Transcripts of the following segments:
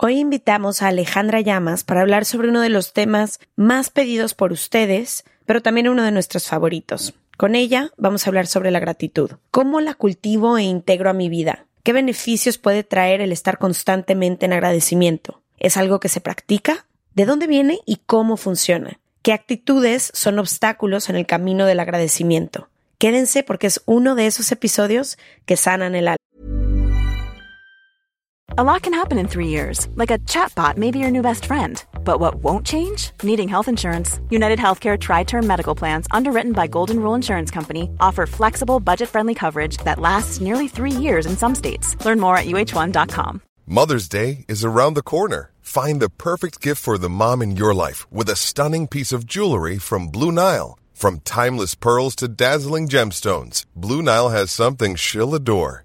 Hoy invitamos a Alejandra Llamas para hablar sobre uno de los temas más pedidos por ustedes, pero también uno de nuestros favoritos. Con ella vamos a hablar sobre la gratitud. ¿Cómo la cultivo e integro a mi vida? ¿Qué beneficios puede traer el estar constantemente en agradecimiento? ¿Es algo que se practica? ¿De dónde viene y cómo funciona? ¿Qué actitudes son obstáculos en el camino del agradecimiento? Quédense porque es uno de esos episodios que sanan el alma. A lot can happen in three years, like a chatbot may be your new best friend. But what won't change? Needing health insurance. United Healthcare Tri Term Medical Plans, underwritten by Golden Rule Insurance Company, offer flexible, budget friendly coverage that lasts nearly three years in some states. Learn more at uh1.com. Mother's Day is around the corner. Find the perfect gift for the mom in your life with a stunning piece of jewelry from Blue Nile. From timeless pearls to dazzling gemstones, Blue Nile has something she'll adore.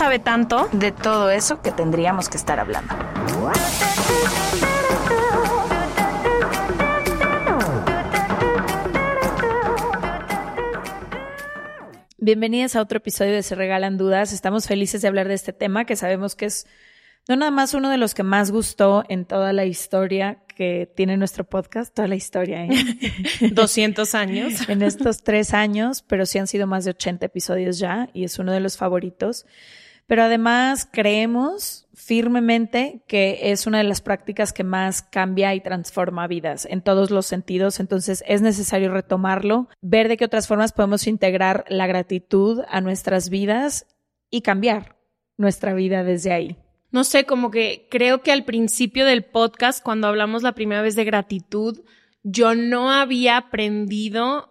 sabe tanto de todo eso que tendríamos que estar hablando. Bienvenidas a otro episodio de Se Regalan Dudas. Estamos felices de hablar de este tema que sabemos que es no nada más uno de los que más gustó en toda la historia que tiene nuestro podcast, toda la historia, ¿eh? 200 años. en estos tres años, pero sí han sido más de 80 episodios ya y es uno de los favoritos. Pero además creemos firmemente que es una de las prácticas que más cambia y transforma vidas en todos los sentidos. Entonces es necesario retomarlo, ver de qué otras formas podemos integrar la gratitud a nuestras vidas y cambiar nuestra vida desde ahí. No sé, como que creo que al principio del podcast, cuando hablamos la primera vez de gratitud, yo no había aprendido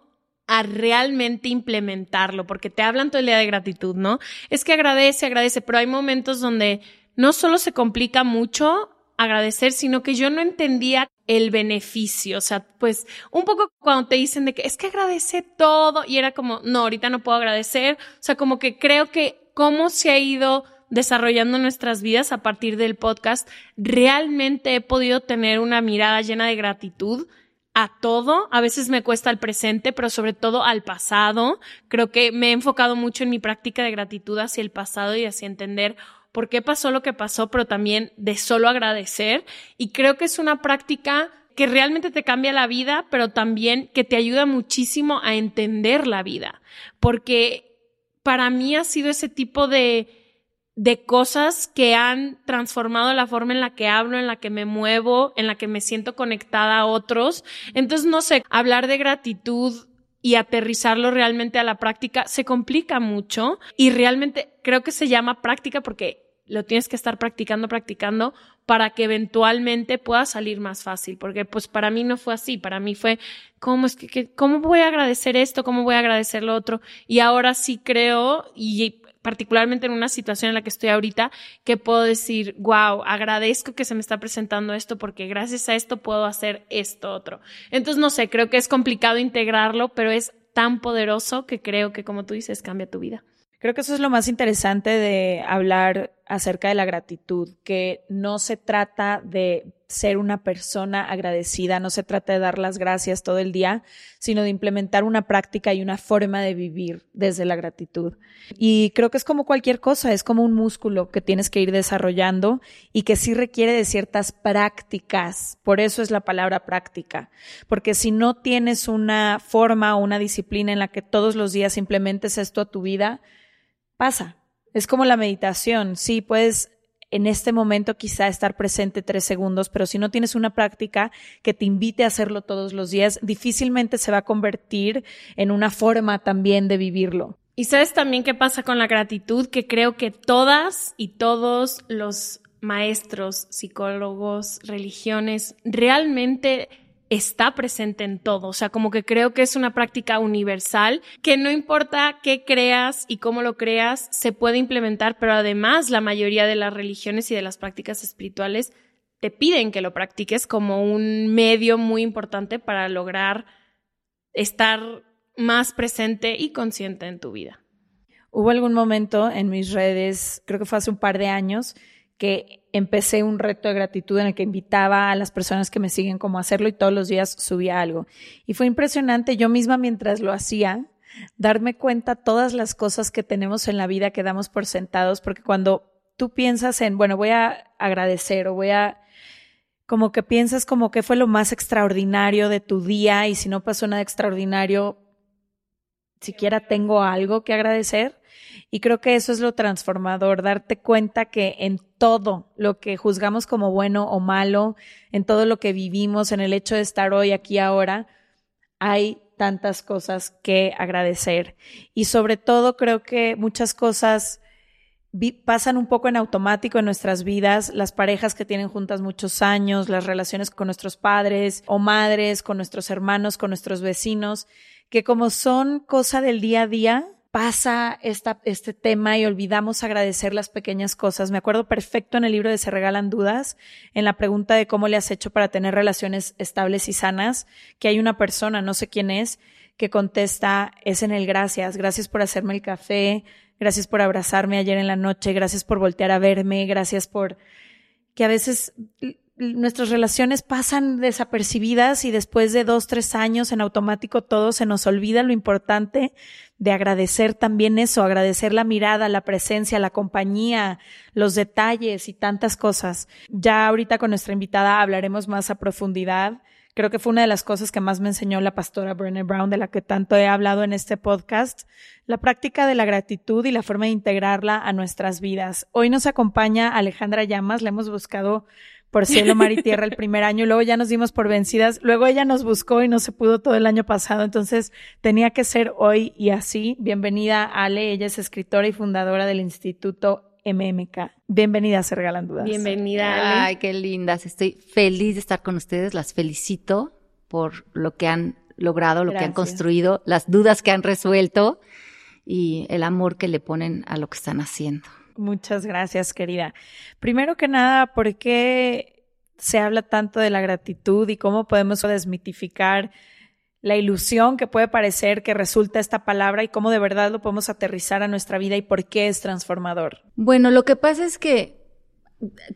a realmente implementarlo, porque te hablan todo el día de gratitud, ¿no? Es que agradece, agradece, pero hay momentos donde no solo se complica mucho agradecer, sino que yo no entendía el beneficio, o sea, pues un poco cuando te dicen de que es que agradece todo y era como, no, ahorita no puedo agradecer, o sea, como que creo que cómo se ha ido desarrollando nuestras vidas a partir del podcast, realmente he podido tener una mirada llena de gratitud a todo. A veces me cuesta al presente, pero sobre todo al pasado. Creo que me he enfocado mucho en mi práctica de gratitud hacia el pasado y hacia entender por qué pasó lo que pasó, pero también de solo agradecer. Y creo que es una práctica que realmente te cambia la vida, pero también que te ayuda muchísimo a entender la vida. Porque para mí ha sido ese tipo de de cosas que han transformado la forma en la que hablo, en la que me muevo, en la que me siento conectada a otros. Entonces, no sé, hablar de gratitud y aterrizarlo realmente a la práctica se complica mucho y realmente creo que se llama práctica porque lo tienes que estar practicando, practicando para que eventualmente pueda salir más fácil, porque pues para mí no fue así, para mí fue, ¿cómo es que, cómo voy a agradecer esto? ¿Cómo voy a agradecer lo otro? Y ahora sí creo y particularmente en una situación en la que estoy ahorita, que puedo decir, wow, agradezco que se me está presentando esto porque gracias a esto puedo hacer esto otro. Entonces, no sé, creo que es complicado integrarlo, pero es tan poderoso que creo que, como tú dices, cambia tu vida. Creo que eso es lo más interesante de hablar acerca de la gratitud, que no se trata de ser una persona agradecida, no se trata de dar las gracias todo el día, sino de implementar una práctica y una forma de vivir desde la gratitud. Y creo que es como cualquier cosa, es como un músculo que tienes que ir desarrollando y que sí requiere de ciertas prácticas. Por eso es la palabra práctica, porque si no tienes una forma o una disciplina en la que todos los días implementes esto a tu vida, pasa. Es como la meditación. Sí, puedes en este momento quizá estar presente tres segundos, pero si no tienes una práctica que te invite a hacerlo todos los días, difícilmente se va a convertir en una forma también de vivirlo. Y sabes también qué pasa con la gratitud, que creo que todas y todos los maestros, psicólogos, religiones, realmente está presente en todo. O sea, como que creo que es una práctica universal que no importa qué creas y cómo lo creas, se puede implementar, pero además la mayoría de las religiones y de las prácticas espirituales te piden que lo practiques como un medio muy importante para lograr estar más presente y consciente en tu vida. Hubo algún momento en mis redes, creo que fue hace un par de años, que empecé un reto de gratitud en el que invitaba a las personas que me siguen como a hacerlo y todos los días subía algo. Y fue impresionante yo misma mientras lo hacía, darme cuenta todas las cosas que tenemos en la vida que damos por sentados, porque cuando tú piensas en, bueno, voy a agradecer o voy a, como que piensas como que fue lo más extraordinario de tu día y si no pasó nada extraordinario, siquiera tengo algo que agradecer. Y creo que eso es lo transformador, darte cuenta que en todo lo que juzgamos como bueno o malo, en todo lo que vivimos, en el hecho de estar hoy aquí ahora, hay tantas cosas que agradecer. Y sobre todo creo que muchas cosas pasan un poco en automático en nuestras vidas, las parejas que tienen juntas muchos años, las relaciones con nuestros padres o madres, con nuestros hermanos, con nuestros vecinos, que como son cosa del día a día, pasa esta, este tema y olvidamos agradecer las pequeñas cosas. Me acuerdo perfecto en el libro de Se Regalan Dudas, en la pregunta de cómo le has hecho para tener relaciones estables y sanas, que hay una persona, no sé quién es, que contesta, es en el gracias, gracias por hacerme el café, gracias por abrazarme ayer en la noche, gracias por voltear a verme, gracias por que a veces nuestras relaciones pasan desapercibidas y después de dos, tres años en automático todo se nos olvida lo importante de agradecer también eso, agradecer la mirada, la presencia, la compañía, los detalles y tantas cosas. Ya ahorita con nuestra invitada hablaremos más a profundidad. Creo que fue una de las cosas que más me enseñó la pastora Brené Brown, de la que tanto he hablado en este podcast, la práctica de la gratitud y la forma de integrarla a nuestras vidas. Hoy nos acompaña Alejandra Llamas, la hemos buscado por cielo, mar y tierra el primer año, luego ya nos dimos por vencidas, luego ella nos buscó y no se pudo todo el año pasado, entonces tenía que ser hoy y así. Bienvenida Ale, ella es escritora y fundadora del Instituto MMK. Bienvenida a Ser Galandudas. Bienvenida Ale. Ay, qué lindas, estoy feliz de estar con ustedes, las felicito por lo que han logrado, lo que han construido, las dudas que han resuelto y el amor que le ponen a lo que están haciendo. Muchas gracias, querida. Primero que nada, ¿por qué se habla tanto de la gratitud y cómo podemos desmitificar la ilusión que puede parecer que resulta esta palabra y cómo de verdad lo podemos aterrizar a nuestra vida y por qué es transformador? Bueno, lo que pasa es que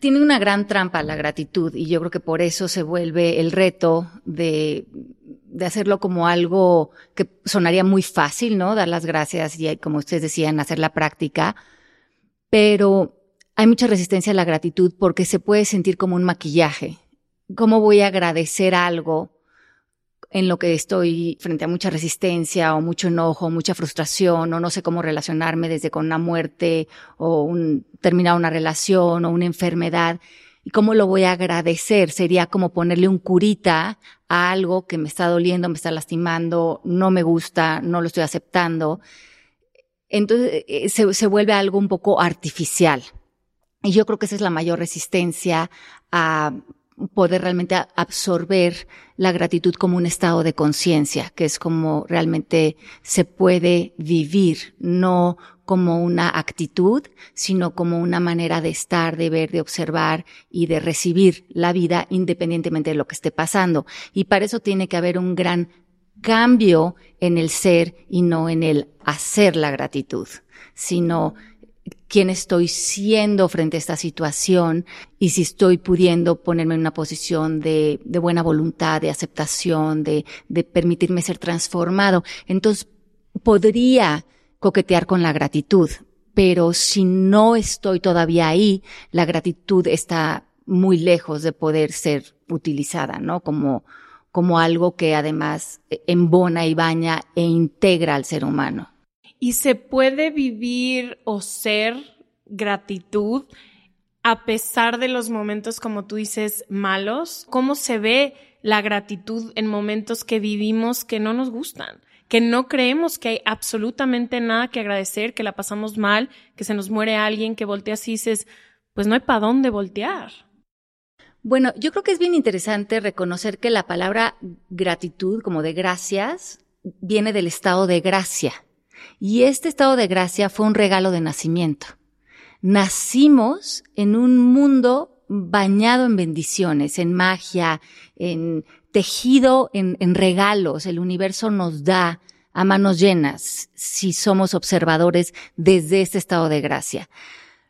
tiene una gran trampa la gratitud y yo creo que por eso se vuelve el reto de, de hacerlo como algo que sonaría muy fácil, ¿no? Dar las gracias y como ustedes decían, hacer la práctica pero hay mucha resistencia a la gratitud porque se puede sentir como un maquillaje. ¿Cómo voy a agradecer algo en lo que estoy frente a mucha resistencia o mucho enojo, mucha frustración o no sé cómo relacionarme desde con una muerte o un, terminar una relación o una enfermedad? ¿Y cómo lo voy a agradecer? Sería como ponerle un curita a algo que me está doliendo, me está lastimando, no me gusta, no lo estoy aceptando. Entonces eh, se, vuelve algo un poco artificial. Y yo creo que esa es la mayor resistencia a poder realmente absorber la gratitud como un estado de conciencia, que es como realmente se puede vivir, no como una actitud, sino como una manera de estar, de ver, de observar y de recibir la vida independientemente de lo que esté pasando. Y para eso tiene que haber un gran cambio en el ser y no en el hacer la gratitud, sino quién estoy siendo frente a esta situación y si estoy pudiendo ponerme en una posición de, buena voluntad, de aceptación, de, de permitirme ser transformado. Entonces, podría coquetear con la gratitud, pero si no estoy todavía ahí, la gratitud está muy lejos de poder ser utilizada, ¿no? Como, como algo que además embona y baña e integra al ser humano. Y se puede vivir o ser gratitud a pesar de los momentos, como tú dices, malos, cómo se ve la gratitud en momentos que vivimos que no nos gustan, que no creemos que hay absolutamente nada que agradecer, que la pasamos mal, que se nos muere alguien, que volteas y dices, pues no hay para dónde voltear. Bueno, yo creo que es bien interesante reconocer que la palabra gratitud, como de gracias, viene del estado de gracia. Y este estado de gracia fue un regalo de nacimiento nacimos en un mundo bañado en bendiciones, en magia, en tejido, en, regalos. El universo nos da a manos llenas si somos observadores desde este estado de gracia.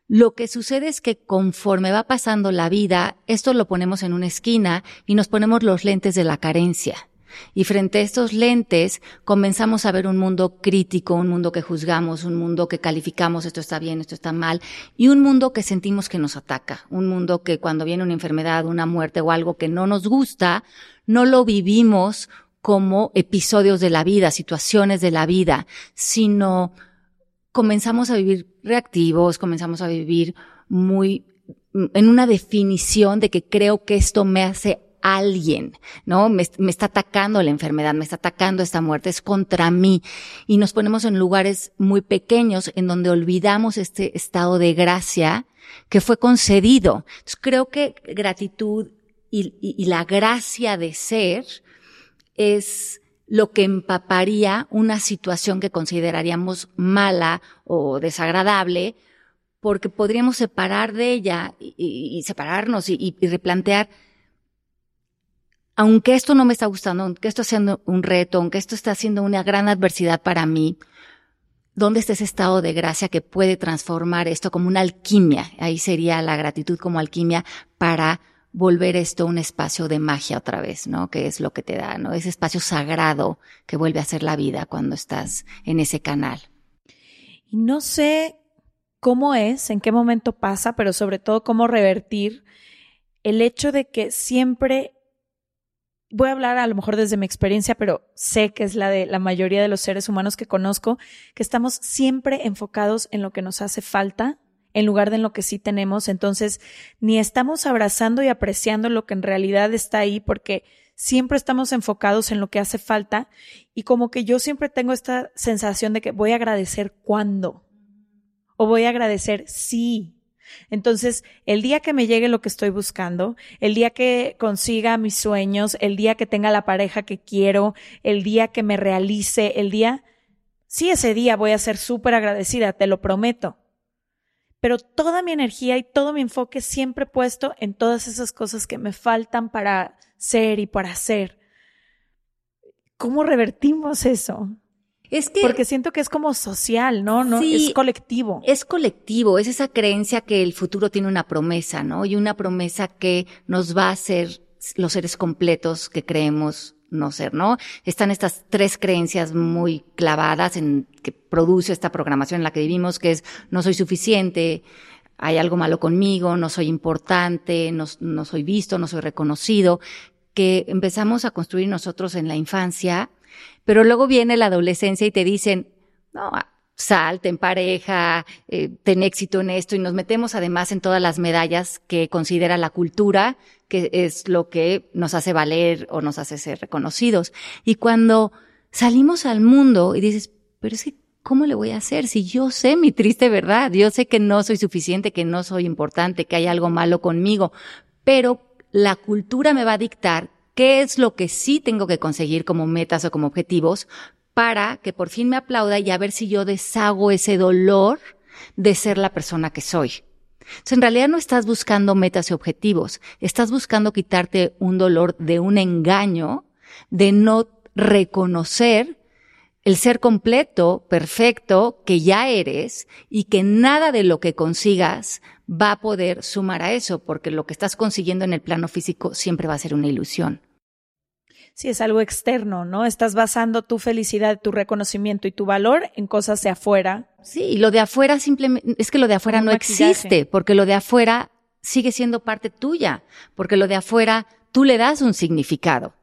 Lo que sucede es que conforme va pasando la vida, esto lo ponemos en una esquina y nos ponemos los lentes de la carencia. Y frente a estos lentes comenzamos a ver un mundo crítico, un mundo que juzgamos, un mundo que calificamos, esto está bien, esto está mal, y un mundo que sentimos que nos ataca, un mundo que cuando viene una enfermedad, una muerte o algo que no nos gusta, no lo vivimos como episodios de la vida, situaciones de la vida, sino comenzamos a vivir reactivos, comenzamos a vivir muy en una definición de que creo que esto me hace alguien, ¿no? Me, está atacando la enfermedad, me está atacando esta muerte, es contra mí. Y nos ponemos en lugares muy pequeños en donde olvidamos este estado de gracia que fue concedido. Entonces, creo que gratitud y la gracia de ser es lo que empaparía una situación que consideraríamos mala o desagradable, porque podríamos separar de ella y, separarnos y, replantear aunque esto no me está gustando, aunque esto está un reto, aunque esto está siendo una gran adversidad para mí, ¿dónde está ese estado de gracia que puede transformar esto como una alquimia? Ahí sería la gratitud como alquimia para volver esto un espacio de magia otra vez, ¿no? Que es lo que te da, ¿no? Ese espacio sagrado que vuelve a ser la vida cuando estás en ese canal. Y no sé cómo es, en qué momento pasa, pero sobre todo cómo revertir el hecho de que siempre voy a hablar a lo mejor desde mi experiencia, pero sé que es la de la mayoría de los seres humanos que conozco, que estamos siempre enfocados en lo que nos hace falta en lugar de en lo que sí tenemos. Entonces, ni estamos abrazando y apreciando lo que en realidad está ahí porque siempre estamos enfocados en lo que hace falta y como que yo siempre tengo esta sensación de que voy a agradecer cuándo o voy a agradecer sí entonces, el día que me llegue lo que estoy buscando, el día que consiga mis sueños, el día que tenga la pareja que quiero, el día que me realice, el día, sí, ese día voy a ser súper agradecida, te lo prometo. Pero toda mi energía y todo mi enfoque siempre puesto en todas esas cosas que me faltan para ser y para hacer. ¿Cómo revertimos eso? Es que. Porque siento que es como social, ¿no? no es colectivo. Es colectivo, es esa creencia que el futuro tiene una promesa, ¿no? Y una promesa que nos va a hacer los seres completos que creemos no ser, ¿no? Están estas tres creencias muy clavadas en que produce esta programación en la que vivimos, que es no soy suficiente, hay algo malo conmigo, no soy importante, no, no soy visto, no soy reconocido, que empezamos a construir nosotros en la infancia pero luego viene la adolescencia y te dicen, no, salte en pareja, eh, ten éxito en esto y nos metemos además en todas las medallas que considera la cultura, que es lo que nos hace valer o nos hace ser reconocidos. Y cuando salimos al mundo y dices, pero es que, ¿cómo le voy a hacer si yo sé mi triste verdad? Yo sé que no soy suficiente, que no soy importante, que hay algo malo conmigo, pero la cultura me va a dictar qué es lo que sí tengo que conseguir como metas o como objetivos para que por fin me aplauda y a ver si yo deshago ese dolor de ser la persona que soy. En realidad no estás buscando metas y objetivos, estás buscando quitarte un dolor de un engaño, de no reconocer el ser completo, perfecto, que ya eres y que nada de lo que consigas va a poder sumar a eso, porque lo que estás consiguiendo en el plano físico siempre va a ser una ilusión. Sí, es algo externo, ¿no? Estás basando tu felicidad, tu reconocimiento y tu valor en cosas de afuera. Sí, y lo de afuera simplemente, es que lo de afuera no existe, porque lo de afuera sigue siendo parte tuya, porque lo de afuera tú le das un significado.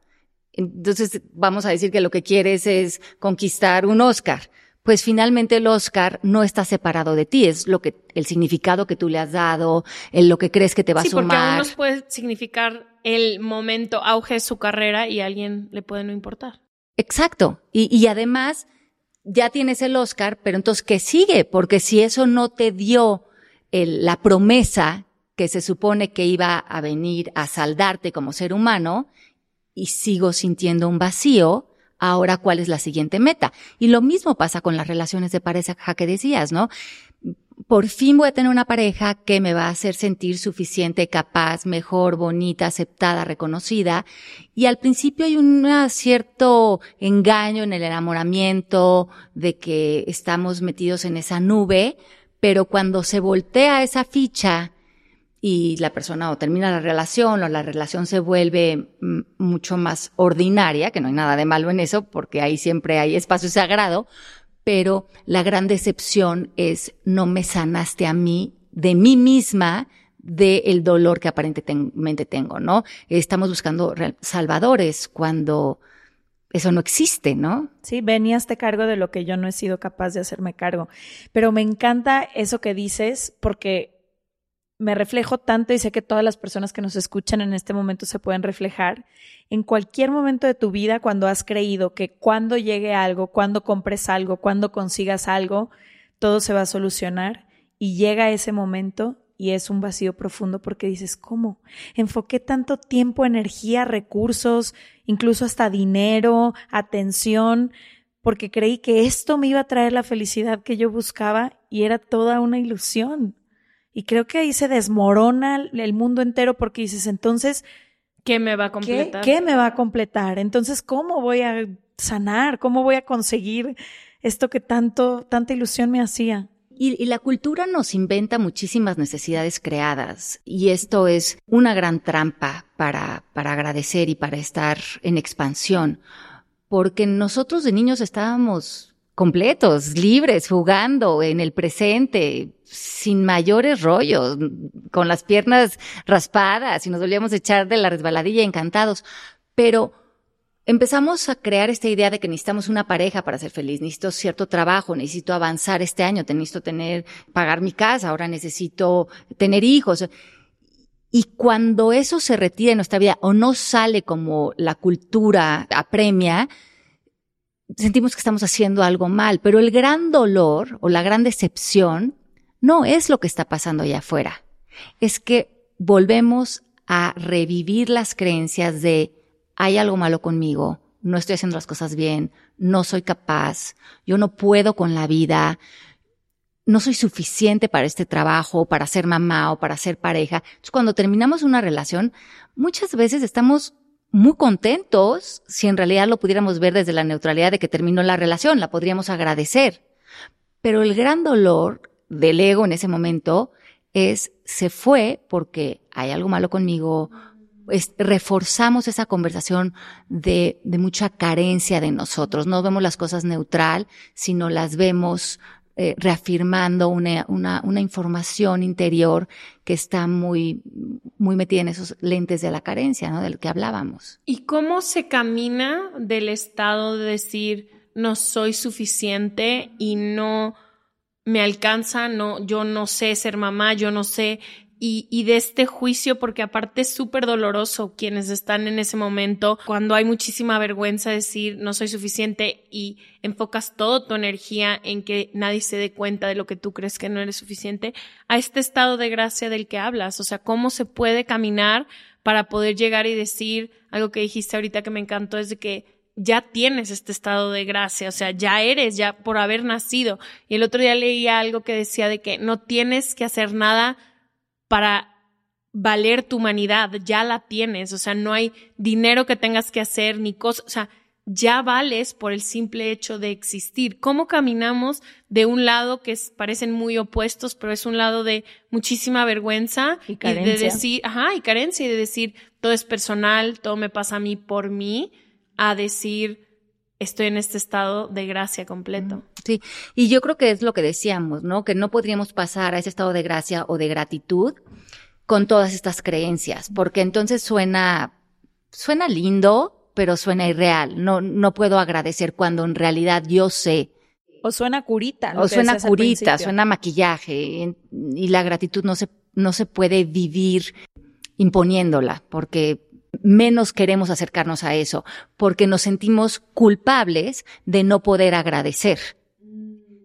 Entonces, vamos a decir que lo que quieres es conquistar un Oscar pues finalmente el Oscar no está separado de ti, es lo que, el significado que tú le has dado, el lo que crees que te va sí, a sumar. porque a unos puede significar el momento auge de su carrera y a alguien le puede no importar. Exacto. Y, y además, ya tienes el Oscar, pero entonces, ¿qué sigue? Porque si eso no te dio la promesa que se supone que iba a venir a saldarte como ser humano, y sigo sintiendo un vacío, ahora cuál es la siguiente meta. Y lo mismo pasa con las relaciones de pareja que decías, ¿no? Por fin voy a tener una pareja que me va a hacer sentir suficiente, capaz, mejor, bonita, aceptada, reconocida. Y al principio hay un cierto engaño en el enamoramiento de que estamos metidos en esa nube, pero cuando se voltea esa ficha y la persona o termina la relación o la relación se vuelve mm, mucho más ordinaria, que no hay nada de malo en eso, porque ahí siempre hay espacio sagrado, pero la gran decepción es no me sanaste a mí de mí misma del dolor que aparentemente tengo, ¿no? Estamos buscando salvadores cuando eso no existe, ¿no? Sí, venías te cargo de lo que yo no he sido capaz de hacerme cargo. Pero me encanta eso que dices porque me reflejo tanto y sé que todas las personas que nos escuchan en este momento se pueden reflejar. En cualquier momento de tu vida, cuando has creído que cuando llegue algo, cuando compres algo, cuando consigas algo, todo se va a solucionar y llega ese momento y es un vacío profundo porque dices, ¿cómo? Enfoqué tanto tiempo, energía, recursos, incluso hasta dinero, atención, porque creí que esto me iba a traer la felicidad que yo buscaba y era toda una ilusión. Y creo que ahí se desmorona el mundo entero porque dices, entonces, ¿qué me va a completar? ¿Qué, me va a completar? Entonces, ¿cómo voy a sanar? ¿Cómo voy a conseguir esto que tanto, tanta ilusión me hacía? Y, y, la cultura nos inventa muchísimas necesidades creadas y esto es una gran trampa para, para agradecer y para estar en expansión, porque nosotros de niños estábamos completos, libres, jugando en el presente, sin mayores rollos, con las piernas raspadas y nos volvíamos a echar de la resbaladilla encantados. Pero empezamos a crear esta idea de que necesitamos una pareja para ser feliz, necesito cierto trabajo, necesito avanzar este año, necesito tener, pagar mi casa, ahora necesito tener hijos. Y cuando eso se retira en nuestra vida o no sale como la cultura apremia, sentimos que estamos haciendo algo mal, pero el gran dolor o la gran decepción no es lo que está pasando allá afuera. Es que volvemos a revivir las creencias de hay algo malo conmigo, no estoy haciendo las cosas bien, no soy capaz, yo no puedo con la vida, no soy suficiente para este trabajo, para ser mamá o para ser pareja. Entonces, cuando terminamos una relación, muchas veces estamos muy contentos si en realidad lo pudiéramos ver desde la neutralidad de que terminó la relación, la podríamos agradecer. Pero el gran dolor del ego en ese momento es, se fue porque hay algo malo conmigo, reforzamos esa conversación de, de mucha carencia de nosotros, no vemos las cosas neutral, sino las vemos eh, reafirmando una, una, información interior que está muy, muy metida en esos lentes de la carencia, ¿no? Del que hablábamos. ¿Y cómo se camina del estado de decir no soy suficiente y no me alcanza, no, yo no sé ser mamá, yo no sé y, de este juicio, porque aparte es súper doloroso quienes están en ese momento, cuando hay muchísima vergüenza decir no soy suficiente y enfocas toda tu energía en que nadie se dé cuenta de lo que tú crees que no eres suficiente, a este estado de gracia del que hablas, o sea, cómo se puede caminar para poder llegar y decir algo que dijiste ahorita que me encantó, es de que ya tienes este estado de gracia, o sea, ya eres, ya por haber nacido. Y el otro día leía algo que decía de que no tienes que hacer nada para valer tu humanidad, ya la tienes, o sea, no hay dinero que tengas que hacer ni cosas, o sea, ya vales por el simple hecho de existir. ¿Cómo caminamos de un lado que parecen muy opuestos, pero es un lado de muchísima vergüenza y, carencia. de decir, ajá, y carencia y de decir todo es personal, todo me pasa a mí por mí, a decir estoy en este estado de gracia completo. Sí, y yo creo que es lo que decíamos, ¿no? Que no podríamos pasar a ese estado de gracia o de gratitud con todas estas creencias, porque entonces suena, suena lindo, pero suena irreal. No, no puedo agradecer cuando en realidad yo sé O suena curita. O suena curita, suena maquillaje. Y la gratitud no se, no se puede vivir imponiéndola, porque menos queremos acercarnos a eso, porque nos sentimos culpables de no poder agradecer.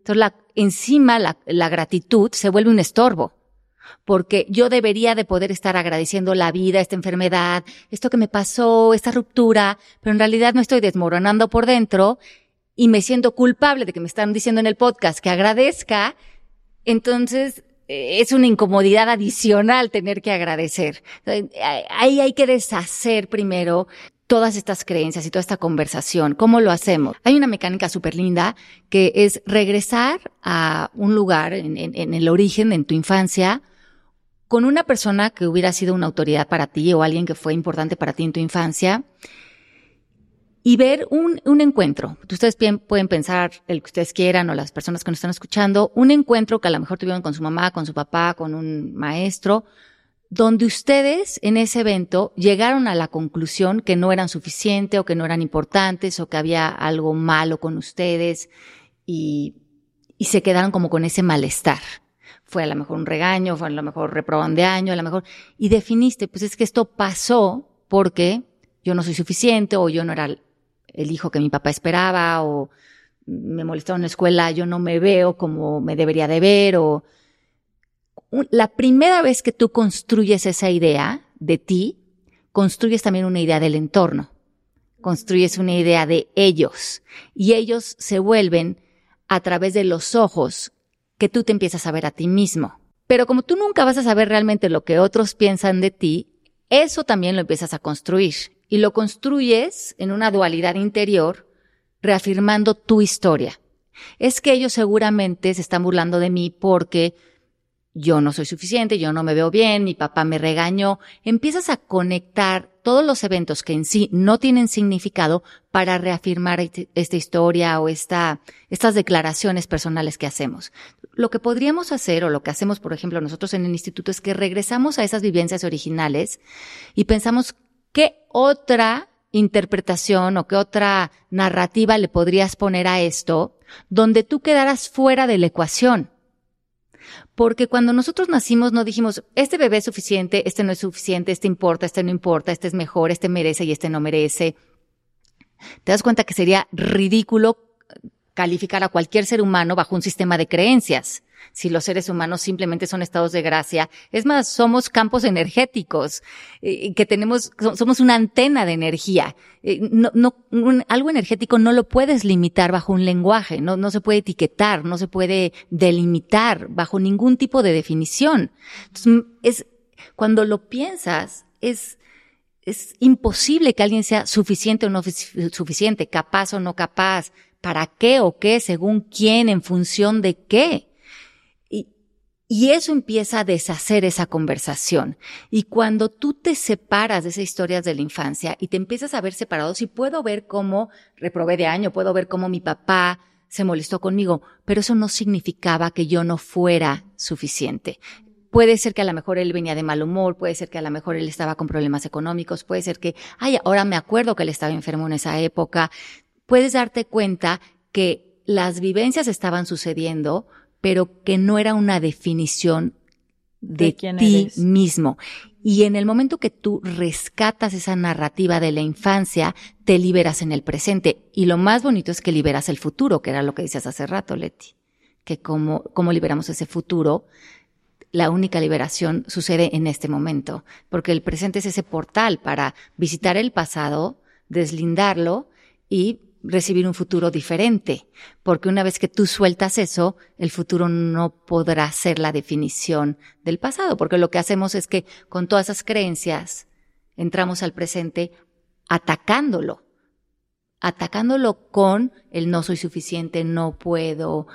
Entonces, la, encima la, la gratitud se vuelve un estorbo porque yo debería de poder estar agradeciendo la vida, esta enfermedad, esto que me pasó, esta ruptura, pero en realidad me estoy desmoronando por dentro y me siento culpable de que me están diciendo en el podcast que agradezca, entonces eh, es una incomodidad adicional tener que agradecer. Ahí hay que deshacer primero todas estas creencias y toda esta conversación. ¿Cómo lo hacemos? Hay una mecánica súper linda que es regresar a un lugar en, en, el origen, en tu infancia, con una persona que hubiera sido una autoridad para ti o alguien que fue importante para ti en tu infancia y ver un, un encuentro. Ustedes pueden pensar el que ustedes quieran o las personas que nos están escuchando, un encuentro que a lo mejor tuvieron con su mamá, con su papá, con un maestro, donde ustedes en ese evento llegaron a la conclusión que no eran suficientes o que no eran importantes o que había algo malo con ustedes y, y se quedaron como con ese malestar. Fue a lo mejor un regaño, fue a lo mejor reproban de año, a lo mejor, y definiste, pues es que esto pasó porque yo no soy suficiente o yo no era el hijo que mi papá esperaba o me molestaron en la escuela, yo no me veo como me debería de ver o la primera vez que tú construyes esa idea de ti, construyes también una idea del entorno, construyes una idea de ellos y ellos se vuelven a través de los ojos que tú te empiezas a ver a ti mismo. Pero como tú nunca vas a saber realmente lo que otros piensan de ti, eso también lo empiezas a construir y lo construyes en una dualidad interior, reafirmando tu historia. Es que ellos seguramente se están burlando de mí porque yo no soy suficiente, yo no me veo bien, mi papá me regañó. Empiezas a conectar todos los eventos que en sí no tienen significado para reafirmar este, esta historia o esta, estas declaraciones personales que hacemos. Lo que podríamos hacer o lo que hacemos, por ejemplo, nosotros en el instituto es que regresamos a esas vivencias originales y pensamos qué otra interpretación o qué otra narrativa le podrías poner a esto donde tú quedaras fuera de la ecuación porque cuando nosotros nacimos no dijimos, este bebé es suficiente, este no es suficiente, este importa, este no importa, este es mejor, este merece y este no merece. Te das cuenta que sería ridículo calificar a cualquier ser humano bajo un sistema de creencias si los seres humanos simplemente son estados de gracia. Es más, somos campos energéticos, eh, que tenemos, somos una antena de energía. Eh, algo energético no lo puedes limitar bajo un lenguaje, no, no se puede etiquetar, no se puede delimitar bajo ningún tipo de definición. Entonces, es, cuando lo piensas, es, es imposible que alguien sea suficiente o no suficiente, capaz o no capaz, para qué o qué, según quién, en función de qué. Y eso empieza a deshacer esa conversación. Y cuando tú te separas de esas historias de la infancia y te empiezas a ver separados, y puedo ver cómo reprobé de año, puedo ver cómo mi papá se molestó conmigo, pero eso no significaba que yo no fuera suficiente. Puede ser que a lo mejor él venía de mal humor, puede ser que a lo mejor él estaba con problemas económicos, puede ser que, ay, ahora me acuerdo que él estaba enfermo en esa época. Puedes darte cuenta que las vivencias estaban sucediendo, pero que no era una definición de, ti mismo. Y en el momento que tú rescatas esa narrativa de la infancia, te liberas en el presente. Y lo más bonito es que liberas el futuro, que era lo que dices hace rato, Leti. Que como, como liberamos ese futuro, la única liberación sucede en este momento. Porque el presente es ese portal para visitar el pasado, deslindarlo y recibir un futuro diferente, porque una vez que tú sueltas eso, el futuro no podrá ser la definición del pasado, porque lo que hacemos es que con todas esas creencias entramos al presente atacándolo, atacándolo con el no soy suficiente, no puedo,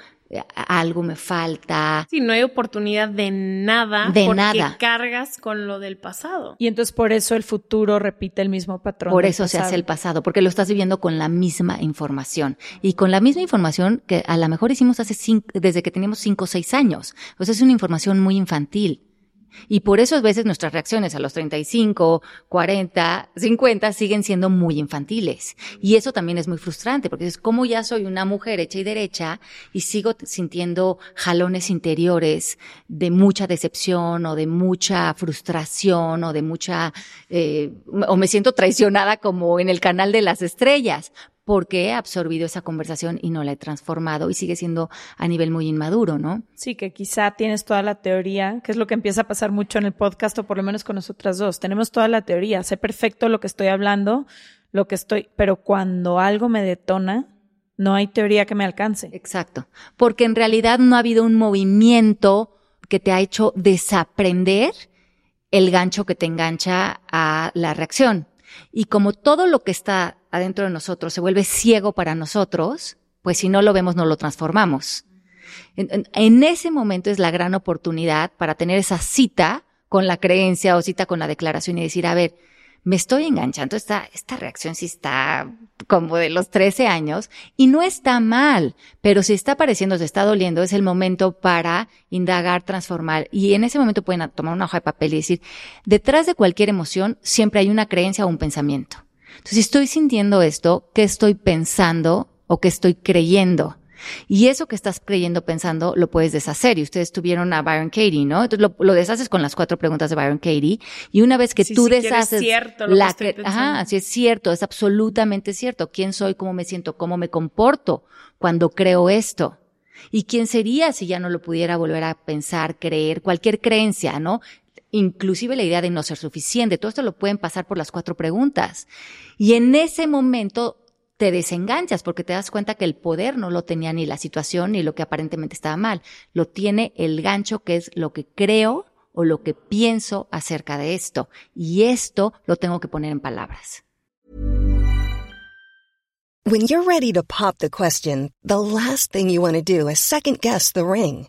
algo me falta. Sí, no hay oportunidad de nada. De porque nada. cargas con lo del pasado. Y entonces por eso el futuro repite el mismo patrón. Por eso se hace el pasado, porque lo estás viviendo con la misma información. Y con la misma información que a lo mejor hicimos hace cinco, desde que teníamos cinco o seis años. O sea, es una información muy infantil. Y por eso a veces nuestras reacciones a los 35, 40, 50 siguen siendo muy infantiles. Y eso también es muy frustrante, porque es como ya soy una mujer hecha y derecha y sigo sintiendo jalones interiores de mucha decepción o de mucha frustración o de mucha, eh, o me siento traicionada como en el canal de las estrellas, porque he absorbido esa conversación y no la he transformado y sigue siendo a nivel muy inmaduro, ¿no? Sí, que quizá tienes toda la teoría, que es lo que empieza a pasar mucho en el podcast o por lo menos con nosotras dos. Tenemos toda la teoría, sé perfecto lo que estoy hablando, lo que estoy, pero cuando algo me detona, no hay teoría que me alcance. Exacto, porque en realidad no ha habido un movimiento que te ha hecho desaprender el gancho que te engancha a la reacción. Y como todo lo que está adentro de nosotros se vuelve ciego para nosotros, pues si no lo vemos, no lo transformamos. En, ese momento es la gran oportunidad para tener esa cita con la creencia o cita con la declaración y decir, a ver, me estoy enganchando, esta, esta reacción sí está como de los 13 años y no está mal, pero si está apareciendo, se está doliendo, es el momento para indagar, transformar y en ese momento pueden tomar una hoja de papel y decir, detrás de cualquier emoción siempre hay una creencia o un pensamiento. Entonces, si estoy sintiendo esto, ¿qué estoy pensando o qué estoy creyendo? Y eso que estás creyendo, pensando, lo puedes deshacer. Y ustedes tuvieron a Byron Katie, ¿no? Entonces lo, deshaces con las cuatro preguntas de Byron Katie. Y una vez que tú deshaces. Es cierto lo la que, ajá, sí es cierto, es absolutamente cierto. ¿Quién soy? ¿Cómo me siento? ¿Cómo me comporto cuando creo esto? ¿Y quién sería si ya no lo pudiera volver a pensar, creer, cualquier creencia, ¿no? Inclusive la idea de no ser suficiente. Todo esto lo pueden pasar por las cuatro preguntas. Y en ese momento te desenganchas porque te das cuenta que el poder no lo tenía ni la situación ni lo que aparentemente estaba mal. Lo tiene el gancho que es lo que creo o lo que pienso acerca de esto. Y esto lo tengo que poner en palabras. When you're ready to pop the question, the last thing you want to do is second guess the ring.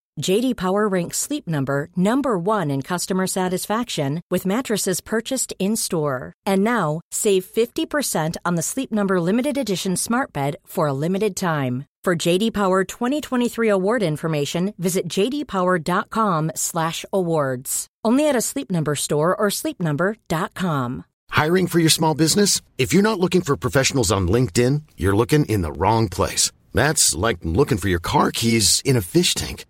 JD Power ranks Sleep Number number 1 in customer satisfaction with mattresses purchased in-store. And now, save 50% on the Sleep Number limited edition Smart Bed for a limited time. For JD Power 2023 award information, visit jdpower.com/awards. Only at a Sleep Number store or sleepnumber.com. Hiring for your small business? If you're not looking for professionals on LinkedIn, you're looking in the wrong place. That's like looking for your car keys in a fish tank.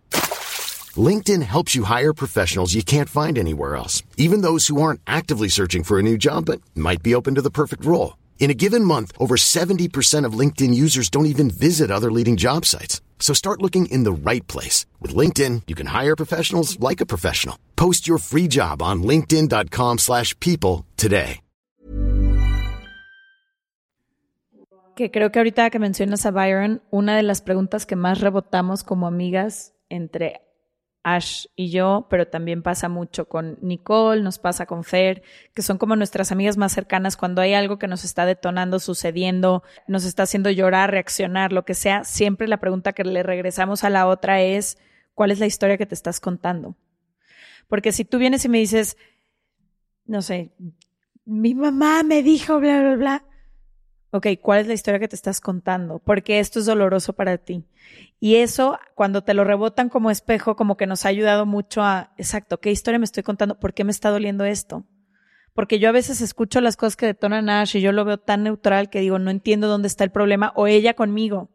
LinkedIn helps you hire professionals you can't find anywhere else, even those who aren't actively searching for a new job but might be open to the perfect role. In a given month, over 70% of LinkedIn users don't even visit other leading job sites. So start looking in the right place. With LinkedIn, you can hire professionals like a professional. Post your free job on linkedin.com slash people today. Que creo que ahorita que mencionas a Byron, una de las preguntas que más rebotamos como amigas entre Ash y yo, pero también pasa mucho con Nicole, nos pasa con Fer, que son como nuestras amigas más cercanas cuando hay algo que nos está detonando, sucediendo, nos está haciendo llorar, reaccionar, lo que sea, siempre la pregunta que le regresamos a la otra es, ¿cuál es la historia que te estás contando? Porque si tú vienes y me dices, no sé, mi mamá me dijo, bla, bla, bla, ok, ¿cuál es la historia que te estás contando? Porque esto es doloroso para ti. Y eso, cuando te lo rebotan como espejo, como que nos ha ayudado mucho a, exacto, ¿qué historia me estoy contando? ¿Por qué me está doliendo esto? Porque yo a veces escucho las cosas que detonan Ash y yo lo veo tan neutral que digo, no entiendo dónde está el problema o ella conmigo.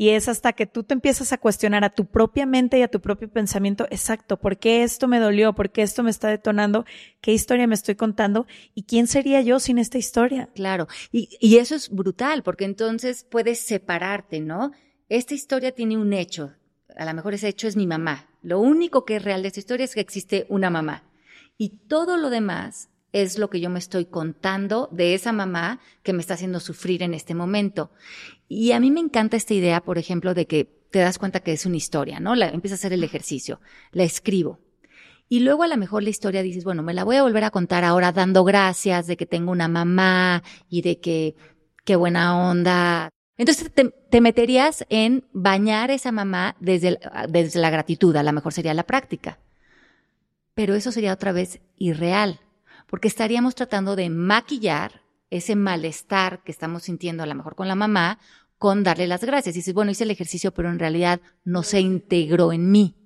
Y es hasta que tú te empiezas a cuestionar a tu propia mente y a tu propio pensamiento, exacto, ¿por qué esto me dolió? ¿Por qué esto me está detonando? ¿Qué historia me estoy contando? ¿Y quién sería yo sin esta historia? Claro, y, eso es brutal, porque entonces puedes separarte, ¿no? Esta historia tiene un hecho, a lo mejor ese hecho es mi mamá. Lo único que es real de esta historia es que existe una mamá. Y todo lo demás es lo que yo me estoy contando de esa mamá que me está haciendo sufrir en este momento. Y a mí me encanta esta idea, por ejemplo, de que te das cuenta que es una historia, ¿no? La, empieza a hacer el ejercicio, la escribo. Y luego a lo mejor la historia dices, bueno, me la voy a volver a contar ahora dando gracias de que tengo una mamá y de que qué buena onda. Entonces te, te meterías en bañar a esa mamá desde, desde la gratitud, a lo mejor sería la práctica. Pero eso sería otra vez irreal, porque estaríamos tratando de maquillar ese malestar que estamos sintiendo a lo mejor con la mamá con darle las gracias. Y dices, bueno, hice el ejercicio, pero en realidad no se integró en mí.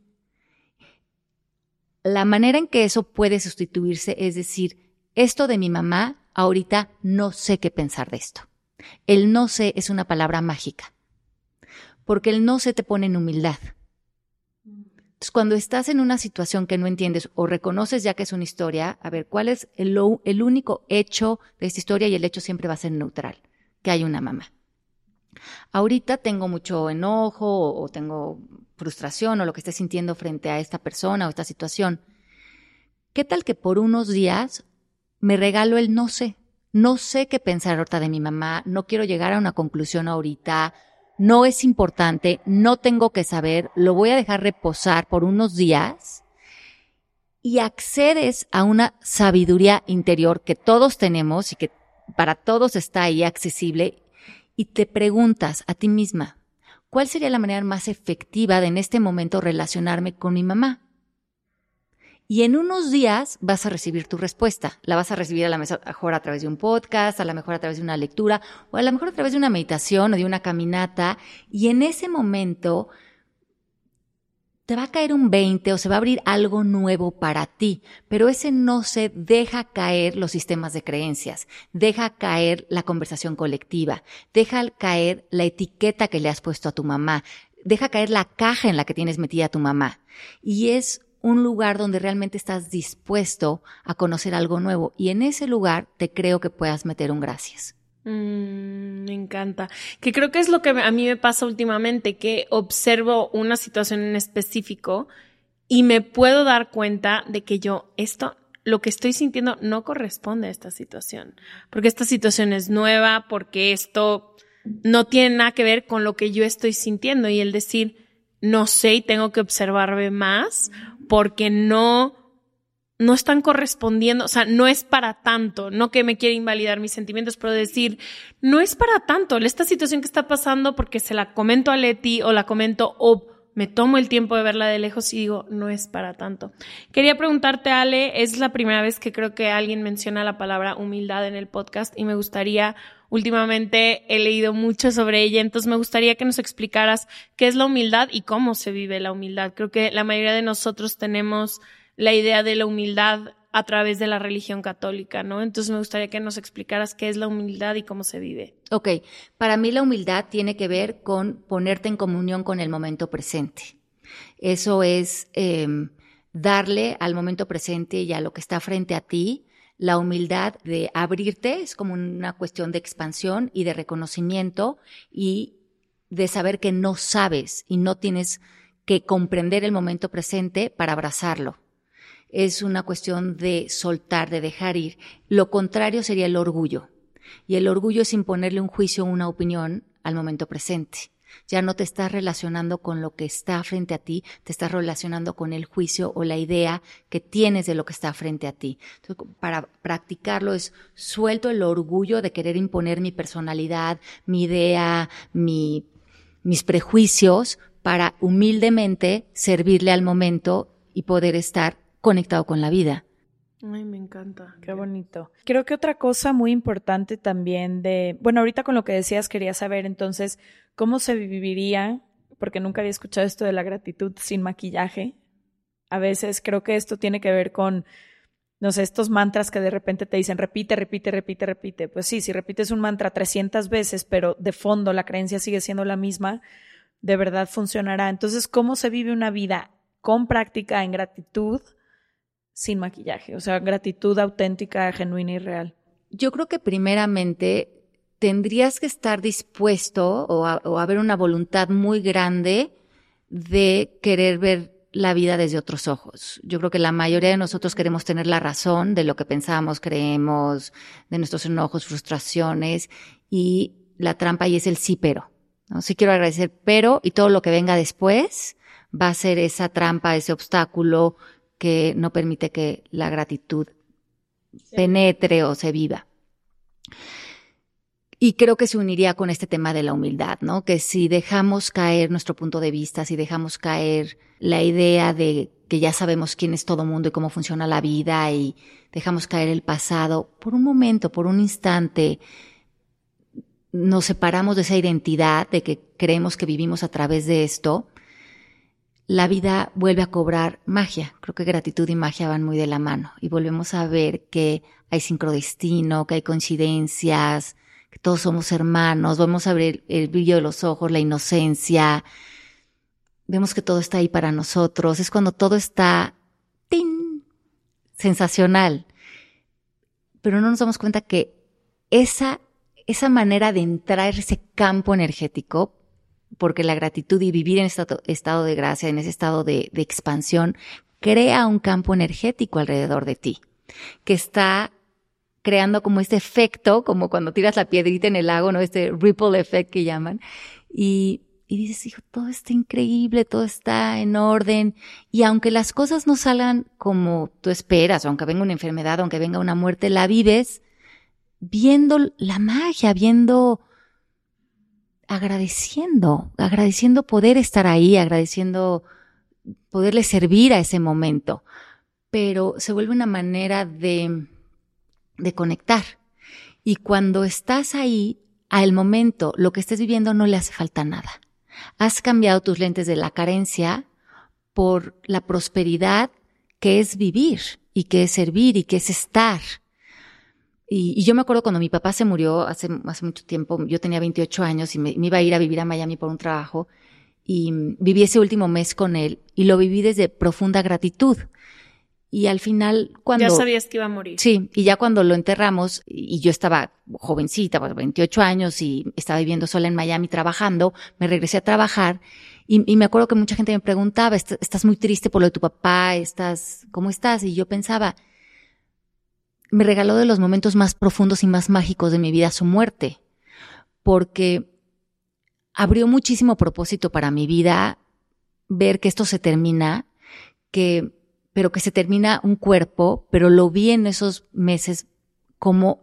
La manera en que eso puede sustituirse es decir, esto de mi mamá, ahorita no sé qué pensar de esto. El no sé es una palabra mágica, porque el no sé te pone en humildad. Entonces, cuando estás en una situación que no entiendes o reconoces ya que es una historia, a ver, ¿cuál es el, único hecho de esta historia? Y el hecho siempre va a ser neutral, que hay una mamá. Ahorita tengo mucho enojo o tengo frustración o lo que esté sintiendo frente a esta persona o esta situación. ¿Qué tal que por unos días me regalo el no sé? No sé qué pensar ahorita de mi mamá, no quiero llegar a una conclusión ahorita, no es importante, no tengo que saber, lo voy a dejar reposar por unos días y accedes a una sabiduría interior que todos tenemos y que para todos está ahí accesible y te preguntas a ti misma, ¿cuál sería la manera más efectiva de en este momento relacionarme con mi mamá? Y en unos días vas a recibir tu respuesta. La vas a recibir a lo mejor a través de un podcast, a lo mejor a través de una lectura, o a lo mejor a través de una meditación o de una caminata. Y en ese momento te va a caer un 20 o se va a abrir algo nuevo para ti, pero ese no se deja caer los sistemas de creencias, deja caer la conversación colectiva, deja caer la etiqueta que le has puesto a tu mamá, deja caer la caja en la que tienes metida a tu mamá. Y es un lugar donde realmente estás dispuesto a conocer algo nuevo y en ese lugar te creo que puedas meter un gracias. Mm, me encanta. Que creo que es lo que a mí me pasa últimamente, que observo una situación en específico y me puedo dar cuenta de que yo esto, lo que estoy sintiendo no corresponde a esta situación, porque esta situación es nueva, porque esto no tiene nada que ver con lo que yo estoy sintiendo y el decir, no sé y tengo que observarme más porque no no están correspondiendo, o sea, no es para tanto, no que me quiera invalidar mis sentimientos, pero decir, no es para tanto, esta situación que está pasando porque se la comento a Leti o la comento o me tomo el tiempo de verla de lejos y digo, no es para tanto. Quería preguntarte, Ale, es la primera vez que creo que alguien menciona la palabra humildad en el podcast y me gustaría, últimamente he leído mucho sobre ella, entonces me gustaría que nos explicaras qué es la humildad y cómo se vive la humildad. Creo que la mayoría de nosotros tenemos la idea de la humildad a través de la religión católica, ¿no? Entonces me gustaría que nos explicaras qué es la humildad y cómo se vive. Ok, para mí la humildad tiene que ver con ponerte en comunión con el momento presente. Eso es em, darle al momento presente y a lo que está frente a ti la humildad de abrirte, es como una cuestión de expansión y de reconocimiento y de saber que no sabes y no tienes que comprender el momento presente para abrazarlo es una cuestión de soltar, de dejar ir. Lo contrario sería el orgullo. Y el orgullo es imponerle un juicio o una opinión al momento presente. Ya no te estás relacionando con lo que está frente a ti, te estás relacionando con el juicio o la idea que tienes de lo que está frente a ti. para practicarlo es suelto el orgullo de querer imponer mi personalidad, mi idea, mi, mis prejuicios para humildemente servirle al momento y poder estar conectado con la vida. Ay, me encanta. Qué bonito. Creo que otra cosa muy importante también de, bueno, ahorita con lo que decías quería saber entonces cómo se viviría, porque nunca había escuchado esto de la gratitud sin maquillaje. A veces creo que esto tiene que ver con, no sé, estos mantras que de repente te dicen repite, repite, repite, repite. Pues sí, si repites un mantra 300 veces, pero de fondo la creencia sigue siendo la misma, de verdad funcionará. Entonces, ¿cómo se vive una vida con práctica en gratitud? Sin maquillaje, o sea, gratitud auténtica, genuina y real? Yo creo que primeramente tendrías que estar dispuesto o, haber una voluntad muy grande de querer ver la vida desde otros ojos. Yo creo que la mayoría de nosotros queremos tener la razón de lo que pensamos, creemos, de nuestros enojos, frustraciones y la trampa y es el sí pero. ¿no? Sí quiero agradecer, pero y todo lo que venga después va a ser esa trampa, ese obstáculo que no permite que la gratitud penetre o se viva. Y creo que se uniría con este tema de la humildad, ¿no? Que si dejamos caer nuestro punto de vista, si dejamos caer la idea de que ya sabemos quién es todo mundo y cómo funciona la vida y dejamos caer el pasado, por un momento, por un instante, nos separamos de esa identidad de que creemos que vivimos a través de esto, la vida vuelve a cobrar magia. Creo que gratitud y magia van muy de la mano y volvemos a ver que hay sincrodestino, que hay coincidencias, que todos somos hermanos, vamos a ver el brillo de los ojos, la inocencia, vemos que todo está ahí para nosotros, es cuando todo está ¡tin! sensacional. Pero no nos damos cuenta que esa, esa manera de entrar ese campo energético, porque la gratitud y vivir en este estado de gracia, en ese estado de, expansión, crea un campo energético alrededor de ti, que está creando como este efecto, como cuando tiras la piedrita en el lago, ¿no? Este ripple effect que llaman. Y, y dices, hijo, todo está increíble, todo está en orden. Y aunque las cosas no salgan como tú esperas, aunque venga una enfermedad, aunque venga una muerte, la vives viendo la magia, viendo, agradeciendo, agradeciendo poder estar ahí, agradeciendo poderle servir a ese momento. Pero se vuelve una manera de, de conectar. Y cuando estás ahí, al momento, lo que estés viviendo no le hace falta nada. Has cambiado tus lentes de la carencia por la prosperidad que es vivir y que es servir y que es estar. Y, yo me acuerdo cuando mi papá se murió hace, hace mucho tiempo, yo tenía 28 años y me, me, iba a ir a vivir a Miami por un trabajo y viví ese último mes con él y lo viví desde profunda gratitud y al final, cuando... Ya sabías que iba a morir. Sí, y ya cuando lo enterramos, y yo estaba jovencita, 28 pues, años, y estaba viviendo sola en Miami trabajando, me regresé a trabajar, y, me acuerdo que mucha gente me preguntaba, ¿estás muy triste por lo de tu papá? ¿Estás, cómo estás? Y yo pensaba, me regaló de los momentos más profundos y más mágicos de mi vida su muerte, porque abrió muchísimo propósito para mi vida ver que esto se termina, que pero que se termina un cuerpo, pero lo vi en esos meses como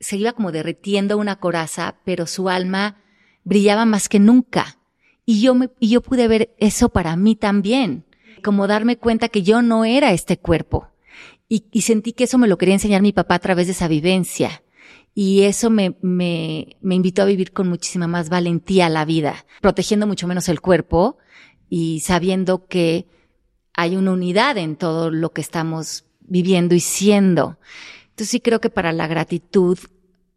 se iba como derritiendo una coraza, pero su alma brillaba más que nunca. Y yo me, y yo pude ver eso para mí también, como darme cuenta que yo no era este cuerpo. Y, sentí que eso me lo quería enseñar mi papá a través de esa vivencia. Y eso me, me, me invitó a vivir con muchísima más valentía la vida, protegiendo mucho menos el cuerpo y sabiendo que hay una unidad en todo lo que estamos viviendo y siendo. Entonces sí creo que para la gratitud,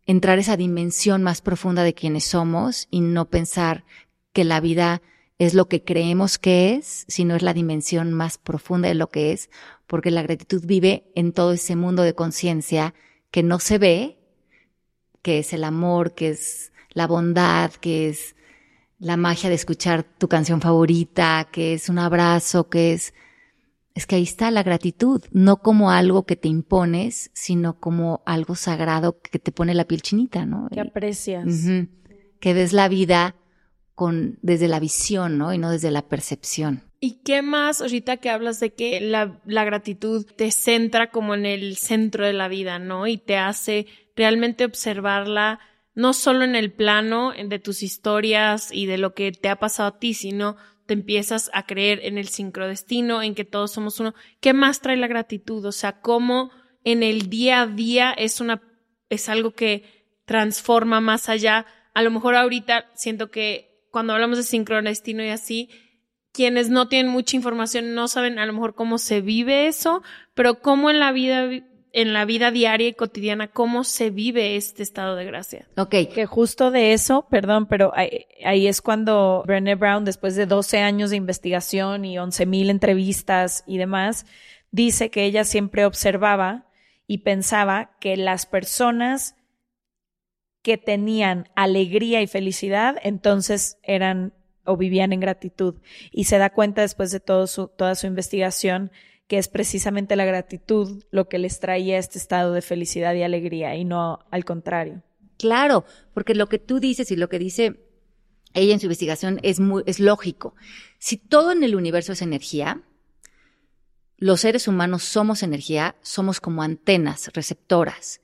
entrar esa dimensión más profunda de quienes somos y no pensar que la vida es lo que creemos que es, sino es la dimensión más profunda de lo que es, porque la gratitud vive en todo ese mundo de conciencia que no se ve, que es el amor, que es la bondad, que es la magia de escuchar tu canción favorita, que es un abrazo, que es es que ahí está la gratitud, no como algo que te impones, sino como algo sagrado que te pone la piel chinita, ¿no? Que aprecias. Que ves la vida con, desde la visión, ¿no? Y no desde la percepción. ¿Y qué más, ahorita que hablas de que la, gratitud te centra como en el centro de la vida, ¿no? Y te hace realmente observarla no solo en el plano de tus historias y de lo que te ha pasado a ti, sino te empiezas a creer en el sincrodestino, en que todos somos uno. ¿Qué más trae la gratitud? O sea, cómo en el día a día es una, es algo que transforma más allá. A lo mejor ahorita siento que cuando hablamos de sincrodestino y así, quienes no tienen mucha información no saben a lo mejor cómo se vive eso, pero cómo en la vida en la vida diaria y cotidiana, cómo se vive este estado de gracia. Ok. Que justo de eso, perdón, pero ahí, es cuando Brené Brown, después de 12 años de investigación y 11 mil entrevistas y demás, dice que ella siempre observaba y pensaba que las personas que tenían alegría y felicidad, entonces eran o vivían en gratitud. Y se da cuenta después de su, toda su investigación que es precisamente la gratitud lo que les traía este estado de felicidad y alegría y no al contrario. Claro, porque lo que tú dices y lo que dice ella en su investigación es, muy, es lógico. Si todo en el universo es energía, los seres humanos somos energía, somos como antenas receptoras.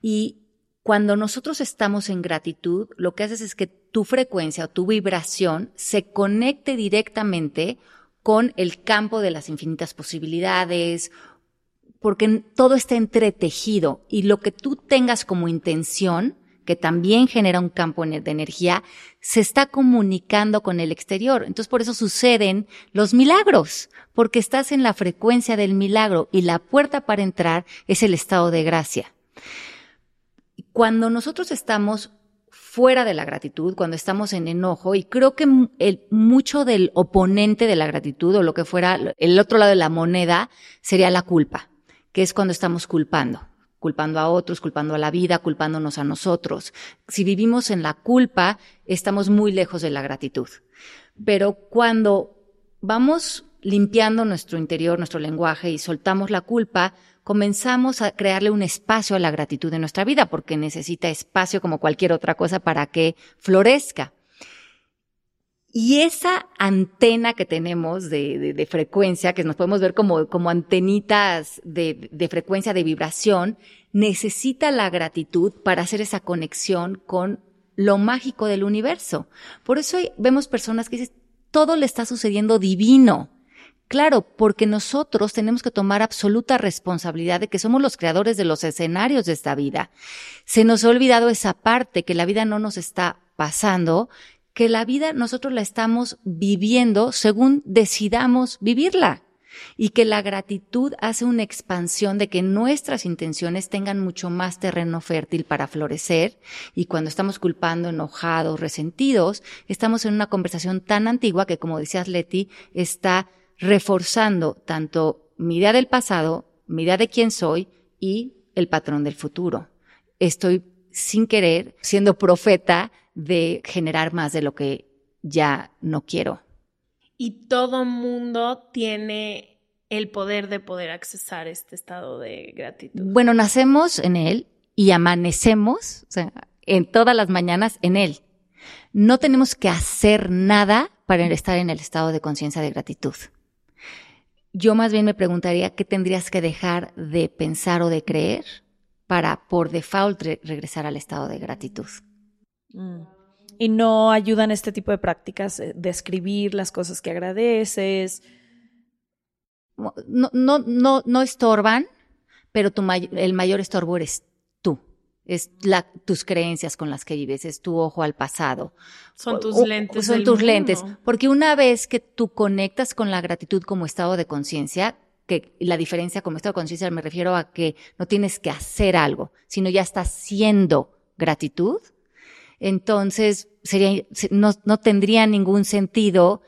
Y cuando nosotros estamos en gratitud, lo que haces es que tu frecuencia o tu vibración se conecte directamente con el campo de las infinitas posibilidades, porque todo está entretejido y lo que tú tengas como intención que también genera un campo de energía, se está comunicando con el exterior. Entonces por eso suceden los milagros, porque estás en la frecuencia del milagro y la puerta para entrar es el estado de gracia. Cuando nosotros estamos fuera de la gratitud, cuando estamos en enojo, y creo que el, mucho del oponente de la gratitud o lo que fuera el otro lado de la moneda sería la culpa, que es cuando estamos culpando culpando a otros, culpando a la vida, culpándonos a nosotros. Si vivimos en la culpa, estamos muy lejos de la gratitud. Pero cuando vamos limpiando nuestro interior, nuestro lenguaje y soltamos la culpa, comenzamos a crearle un espacio a la gratitud en nuestra vida, porque necesita espacio como cualquier otra cosa para que florezca. Y esa antena que tenemos de, frecuencia, que nos podemos ver como, como antenitas de, de, frecuencia de vibración, necesita la gratitud para hacer esa conexión con lo mágico del universo. Por eso vemos personas que dicen, todo le está sucediendo divino. Claro, porque nosotros tenemos que tomar absoluta responsabilidad de que somos los creadores de los escenarios de esta vida. Se nos ha olvidado esa parte, que la vida no nos está pasando, que la vida nosotros la estamos viviendo según decidamos vivirla y que la gratitud hace una expansión de que nuestras intenciones tengan mucho más terreno fértil para florecer y cuando estamos culpando, enojados, resentidos, estamos en una conversación tan antigua que, como decías Leti, está reforzando tanto mi idea del pasado, mi idea de quién soy y el patrón del futuro. Estoy sin querer siendo profeta de generar más de lo que ya no quiero. Y todo mundo tiene el poder de poder accesar este estado de gratitud. Bueno, nacemos en él y amanecemos, o sea, en todas las mañanas en él. No tenemos que hacer nada para estar en el estado de conciencia de gratitud. Yo más bien me preguntaría qué tendrías que dejar de pensar o de creer para por default regresar al estado de gratitud. Mm. Y no ayudan este tipo de prácticas eh, de escribir las cosas que agradeces. No, no, no, no estorban, pero tu el mayor estorbo eres. Es la, tus creencias con las que vives, es tu ojo al pasado. Son tus lentes. Son tus lentes. Porque una vez que tú conectas con la gratitud como estado de conciencia, que la diferencia como estado de conciencia me refiero a que no tienes que hacer algo, sino ya estás siendo gratitud, entonces sería, no, no tendría ningún sentido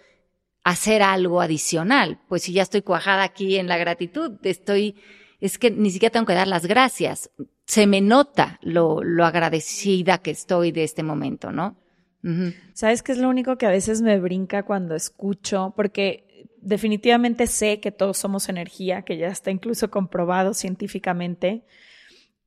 hacer algo adicional. Pues si ya estoy cuajada aquí en la gratitud, estoy, es que ni siquiera tengo que dar las gracias. Se me nota lo, agradecida que estoy de este momento, ¿no? ¿Sabes qué es lo único que a veces me brinca cuando escucho? Porque definitivamente sé que todos somos energía, que ya está incluso comprobado científicamente,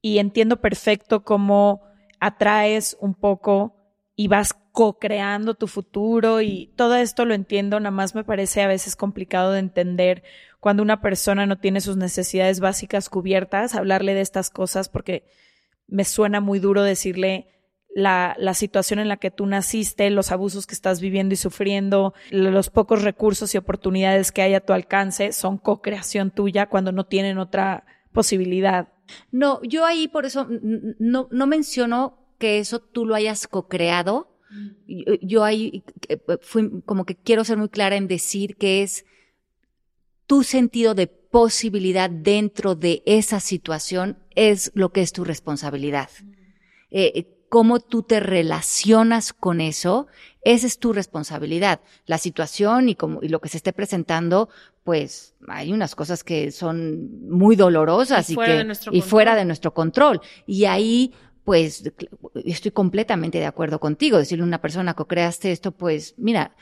y entiendo perfecto cómo atraes un poco y vas co-creando tu futuro y todo esto lo entiendo, nada más me parece a veces complicado de entender cuando una persona no tiene sus necesidades básicas cubiertas, hablarle de estas cosas porque me suena muy duro decirle la, la, situación en la que tú naciste, los abusos que estás viviendo y sufriendo, los pocos recursos y oportunidades que hay a tu alcance son co-creación tuya cuando no tienen otra posibilidad. No, yo ahí por eso no, no menciono que eso tú lo hayas co-creado. Yo, ahí eh, fui como que quiero ser muy clara en decir que es tu sentido de posibilidad dentro de esa situación es lo que es tu responsabilidad. Eh, eh, cómo tú te relacionas con eso, esa es tu responsabilidad. La situación y, como, y lo que se esté presentando, pues hay unas cosas que son muy dolorosas y, que, y fuera de nuestro control. Y ahí, pues, estoy completamente de acuerdo contigo. Decirle a una persona que creaste esto, pues, mira,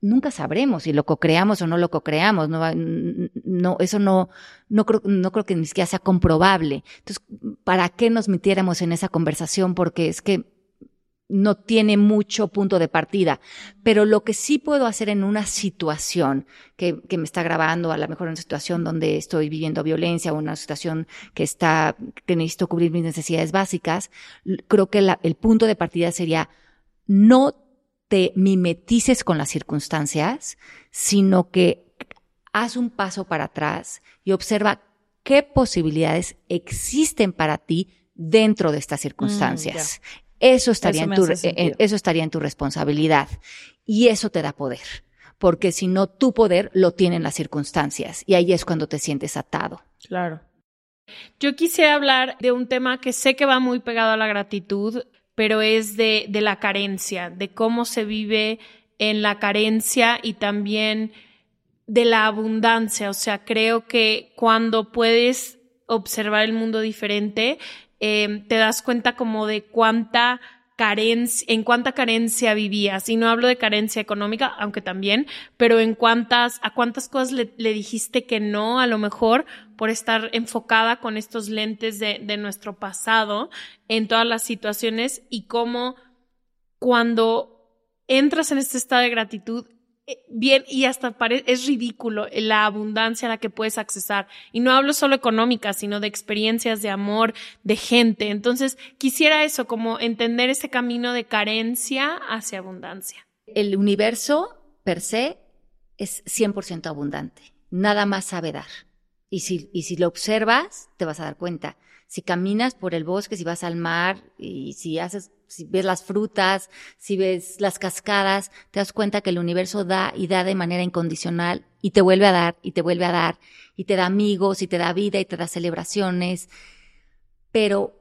nunca sabremos si lo co-creamos o no lo co-creamos. No, no, eso no, no creo, no creo que ni siquiera sea comprobable. Entonces, ¿para qué nos metiéramos en esa conversación? Porque es que no tiene mucho punto de partida. Pero lo que sí puedo hacer en una situación que, que me está grabando, a lo mejor en una situación donde estoy viviendo violencia o una situación que está, que necesito cubrir mis necesidades básicas, creo que la, el punto de partida sería no te mimetices con las circunstancias, sino que haz un paso para atrás y observa qué posibilidades existen para ti dentro de estas circunstancias. Eso estaría, en tu, eh, eso estaría en tu responsabilidad. Y eso te da poder. Porque si no, tu poder lo tienen las circunstancias. Y ahí es cuando te sientes atado. Claro. Yo quisiera hablar de un tema que sé que va muy pegado a la gratitud, pero es de, de la carencia, de cómo se vive en la carencia y también de la abundancia. O sea, creo que cuando puedes observar el mundo diferente, Em, te das cuenta como de cuánta carencia, en cuánta carencia vivías. Y no hablo de carencia económica, aunque también, pero en cuántas, a cuántas cosas le, dijiste que no, a lo mejor por estar enfocada con estos lentes de, nuestro pasado en todas las situaciones y cómo cuando entras en este estado de gratitud, bien y hasta es ridículo la abundancia a la que puedes accesar. Y no hablo solo económica, sino de experiencias, de amor, de gente. Entonces, quisiera eso, como entender ese camino de carencia hacia abundancia. El universo per se es 100% abundante. Nada más sabe dar. Y si, y si lo observas, te vas a dar cuenta. Si caminas por el bosque, si vas al mar y si haces si ves las frutas, si ves las cascadas, te das cuenta que el universo da y da de manera incondicional y te vuelve a dar y te vuelve a dar y te da amigos y te da vida y te da celebraciones. Pero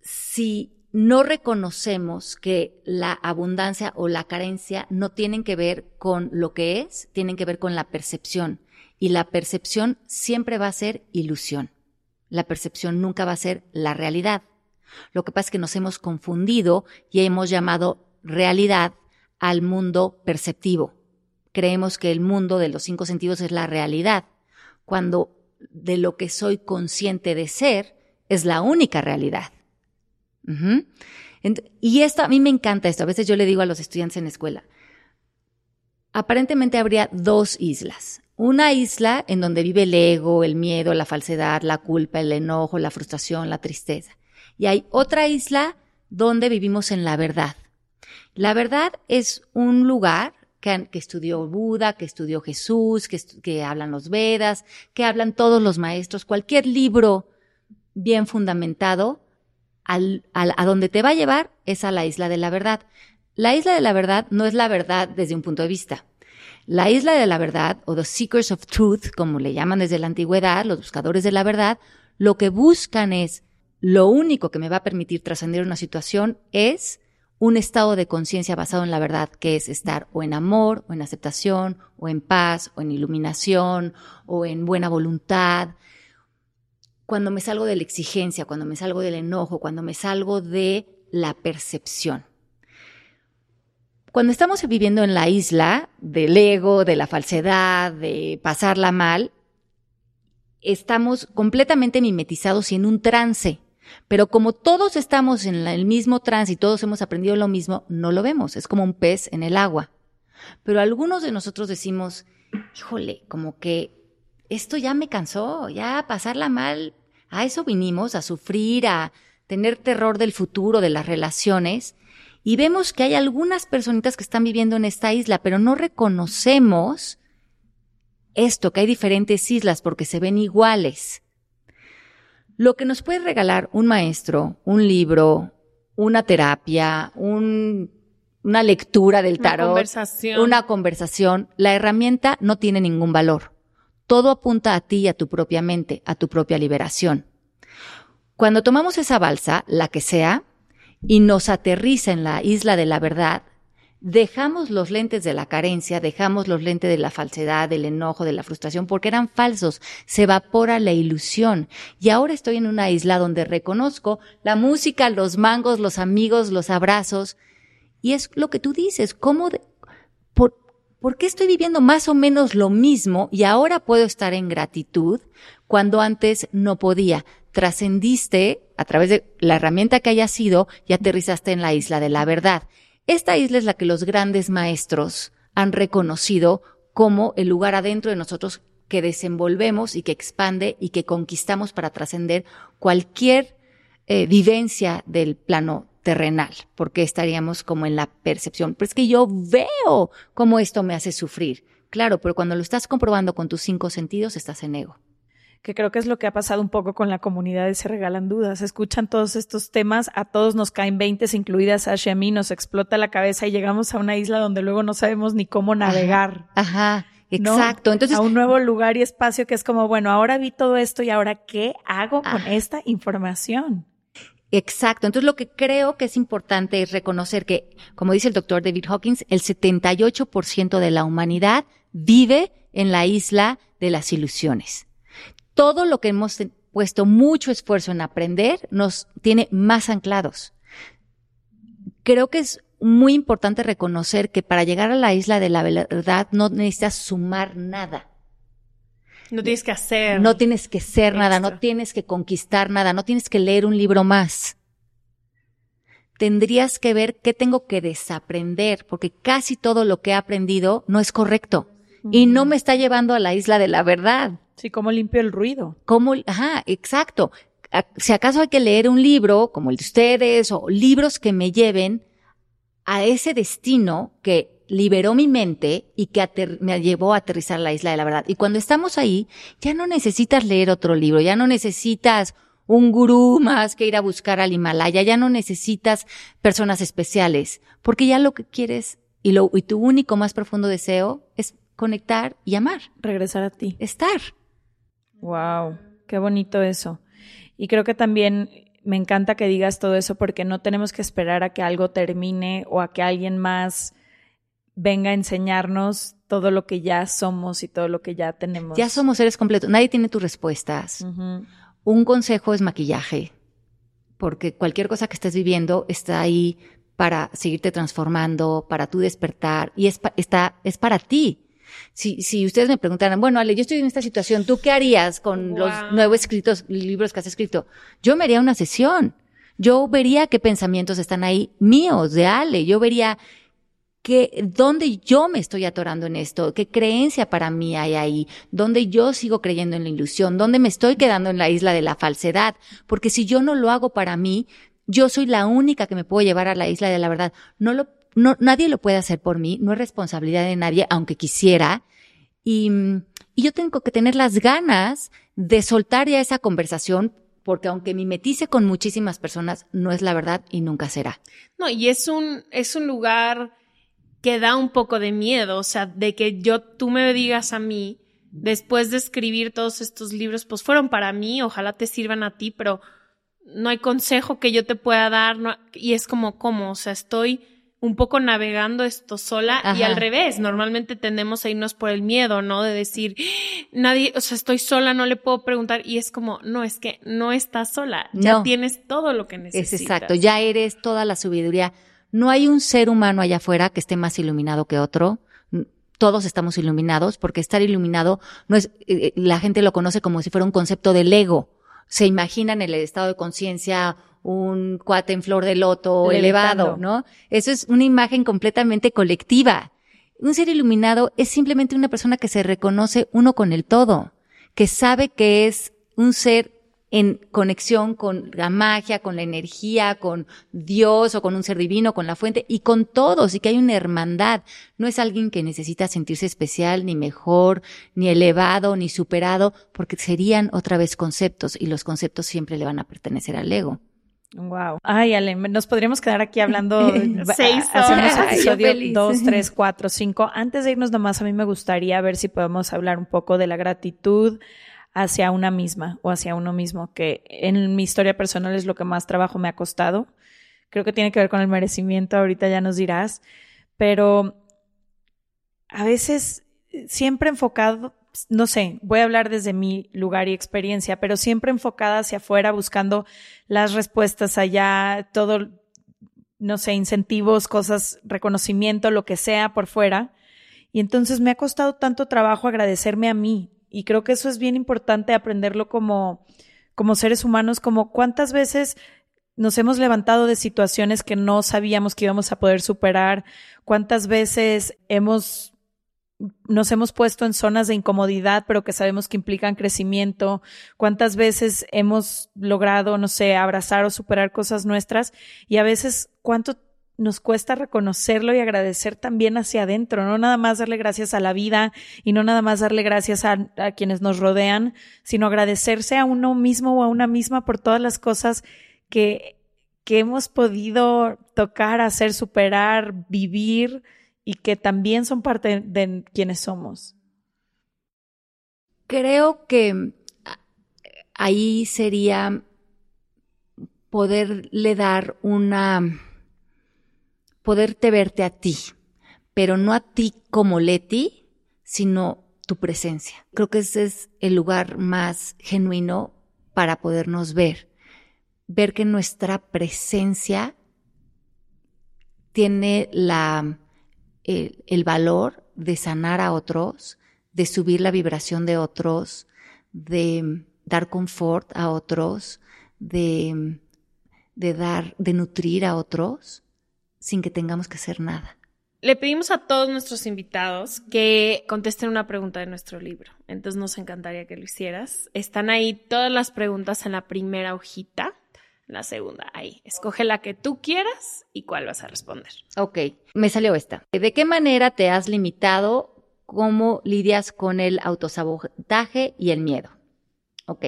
si no reconocemos que la abundancia o la carencia no tienen que ver con lo que es, tienen que ver con la percepción. Y la percepción siempre va a ser ilusión. La percepción nunca va a ser la realidad. Lo que pasa es que nos hemos confundido y hemos llamado realidad al mundo perceptivo. Creemos que el mundo de los cinco sentidos es la realidad, cuando de lo que soy consciente de ser es la única realidad. Y esto, a mí me encanta esto. A veces yo le digo a los estudiantes en la escuela, aparentemente habría dos islas. Una isla en donde vive el ego, el miedo, la falsedad, la culpa, el enojo, la frustración, la tristeza y hay otra isla donde vivimos en la verdad. La verdad es un lugar que, estudió Buda, que estudió Jesús, que, hablan los Vedas, que hablan todos los maestros, cualquier libro bien fundamentado, a donde te va a llevar es a la isla de la verdad. La isla de la verdad no es la verdad desde un punto de vista. La isla de la verdad, o the seekers of truth, como le llaman desde la antigüedad, los buscadores de la verdad, lo que buscan es lo único que me va a permitir trascender una situación es un estado de conciencia basado en la verdad, que es estar o en amor, o en aceptación, o en paz, o en iluminación, o en buena voluntad. Cuando me salgo de la exigencia, cuando me salgo del enojo, cuando me salgo de la percepción. Cuando estamos viviendo en la isla del ego, de la falsedad, de pasarla mal, estamos completamente mimetizados y en un trance. Pero como todos estamos en el mismo y todos hemos aprendido lo mismo, no lo vemos. Es como un pez en el agua. Pero algunos de nosotros decimos, híjole, como que esto ya me cansó, ya pasarla mal. A eso vinimos, a sufrir, a tener terror del futuro, de las relaciones. Y vemos que hay algunas personitas que están viviendo en esta isla, pero no reconocemos esto, que hay diferentes islas porque se ven iguales. Lo que nos puede regalar un maestro, un libro, una terapia, una lectura del tarot, una conversación. una conversación, la herramienta no tiene ningún valor. Todo apunta a ti y a tu propia mente, a tu propia liberación. Cuando tomamos esa balsa, la que sea, y nos aterriza en la isla de la verdad, dejamos los lentes de la carencia, dejamos los lentes de la falsedad, del enojo, de la frustración, porque eran falsos. Se evapora la ilusión. Y ahora estoy en una isla donde reconozco la música, los mangos, los amigos, los abrazos. Y es lo que tú dices, cómo, ¿por, ¿por qué estoy viviendo más o menos lo mismo y ahora puedo estar en gratitud cuando antes no podía? Trascendiste a través de la herramienta que haya sido y aterrizaste en la isla de la verdad. Esta isla es la que los grandes maestros han reconocido como el lugar adentro de nosotros que desenvolvemos y que expande y que conquistamos para trascender cualquier eh, vivencia del plano terrenal, porque estaríamos como en la percepción. Pero es que yo veo cómo esto me hace sufrir. Claro, pero cuando lo estás comprobando con tus cinco sentidos, estás en ego. Que creo que es lo que ha pasado un poco con la comunidad de Se Regalan Dudas. Escuchan todos estos temas, a todos nos caen veintes, incluidas a a mí, nos explota la cabeza y llegamos a una isla donde luego no sabemos ni cómo navegar. Ajá. Exacto. Entonces, a un nuevo lugar y espacio que es como, bueno, ahora vi todo esto y ahora qué hago con esta información. Exacto. Entonces lo que creo que es importante es reconocer que, como dice el doctor David Hawkins, el 78% de la humanidad vive en la isla de las ilusiones. Todo lo que hemos puesto mucho esfuerzo en aprender nos tiene más anclados. Creo que es muy importante reconocer que para llegar a la isla de la verdad no necesitas sumar nada. No tienes que hacer. No tienes que ser nada, no tienes que conquistar nada, no tienes que leer un libro más. Tendrías que ver qué tengo que desaprender, porque casi todo lo que he aprendido no es correcto y no me está llevando a la isla de la verdad. Sí, cómo limpio el ruido. ¿Cómo? Ajá, exacto. Si acaso hay que leer un libro como el de ustedes o libros que me lleven a ese destino que liberó mi mente y que me llevó a aterrizar a la isla de la verdad. Y cuando estamos ahí, ya no necesitas leer otro libro, ya no necesitas un gurú más que ir a buscar al Himalaya, ya no necesitas personas especiales, porque ya lo que quieres y, lo, y tu único más profundo deseo es conectar y amar, Regresar a ti. estar. Wow, qué bonito eso. Y creo que también me encanta que digas todo eso porque no tenemos que esperar a que algo termine o a que alguien más venga a enseñarnos todo lo que ya somos y todo lo que ya tenemos. Ya somos seres completos, nadie tiene tus respuestas. Un consejo es maquillaje, porque cualquier cosa que estés viviendo está ahí para seguirte transformando, para tú despertar, y es, pa- está, es para ti. Si, si ustedes me preguntaran, bueno, Ale, yo estoy en esta situación, ¿tú qué harías con los nuevos escritos, libros que has escrito? Yo me haría una sesión. Yo vería qué pensamientos están ahí míos, de Ale. Yo vería que, dónde yo me estoy atorando en esto, qué creencia para mí hay ahí, dónde yo sigo creyendo en la ilusión, dónde me estoy quedando en la isla de la falsedad, porque si yo no lo hago para mí, yo soy la única que me puedo llevar a la isla de la verdad. No lo, no, nadie lo puede hacer por mí, no es responsabilidad de nadie, aunque quisiera. Y, y yo tengo que tener las ganas de soltar ya esa conversación, porque aunque mimetice con muchísimas personas, no es la verdad y nunca será. No, y es un, es un lugar que da un poco de miedo, o sea, de que yo, tú me digas a mí, después de escribir todos estos libros, pues fueron para mí, ojalá te sirvan a ti, pero no hay consejo que yo te pueda dar, y es como, ¿cómo? O sea, estoy un poco navegando esto sola y al revés, normalmente tendemos a irnos por el miedo, ¿no? De decir, nadie, o sea, estoy sola, no le puedo preguntar, y es como, no, es que no estás sola, ya tienes todo lo que necesitas. Es exacto, ya eres toda la sabiduría. No hay un ser humano allá afuera que esté más iluminado que otro. Todos estamos iluminados porque estar iluminado no es, eh, la gente lo conoce como si fuera un concepto del ego. Se imaginan el estado de conciencia, un cuate en flor de loto Levitando. elevado, ¿no? Eso es una imagen completamente colectiva. Un ser iluminado es simplemente una persona que se reconoce uno con el todo, que sabe que es un ser en conexión con la magia, con la energía, con Dios o con un ser divino, con la fuente y con todos y que hay una hermandad. No es alguien que necesita sentirse especial, ni mejor, ni elevado, ni superado, porque serían otra vez conceptos y los conceptos siempre le van a pertenecer al ego. Wow. Ay, Ale, nos podríamos quedar aquí hablando Seis Hacemos horas. Episodio. 2, 3, 4, 5. Antes de irnos nomás, a mí me gustaría ver si podemos hablar un poco de la gratitud hacia una misma o hacia uno mismo, que en mi historia personal es lo que más trabajo me ha costado. Creo que tiene que ver con el merecimiento, ahorita ya nos dirás, pero a veces siempre enfocado, no sé, voy a hablar desde mi lugar y experiencia, pero siempre enfocada hacia afuera, buscando las respuestas allá, todo, no sé, incentivos, cosas, reconocimiento, lo que sea por fuera, Y entonces me ha costado tanto trabajo agradecerme a mí. Y creo que eso es bien importante aprenderlo como, como seres humanos, como cuántas veces nos hemos levantado de situaciones que no sabíamos que íbamos a poder superar, cuántas veces hemos nos hemos puesto en zonas de incomodidad, pero que sabemos que implican crecimiento, cuántas veces hemos logrado, no sé, abrazar o superar cosas nuestras y a veces cuánto nos cuesta reconocerlo y agradecer también hacia adentro, no nada más darle gracias a la vida y no nada más darle gracias a, a quienes nos rodean, sino agradecerse a uno mismo o a una misma por todas las cosas que, que hemos podido tocar, hacer, superar, vivir y que también son parte de quienes somos. Creo que ahí sería poderle dar una, poderte verte a ti, pero no a ti como Leti, sino tu presencia. Creo que ese es el lugar más genuino para podernos ver ver que nuestra presencia tiene la, el, valor de sanar a otros, de subir la vibración de otros, de dar confort a otros, de, de dar, de nutrir a otros, sin que tengamos que hacer nada. Le pedimos a todos nuestros invitados que contesten una pregunta de nuestro libro. Entonces nos encantaría que lo hicieras. Están ahí todas las preguntas en la primera hojita la segunda, ahí. Escoge la que tú quieras y cuál vas a responder. Ok, me salió esta. ¿De qué manera te has limitado? ¿Cómo lidias con el autosabotaje y el miedo? Ok.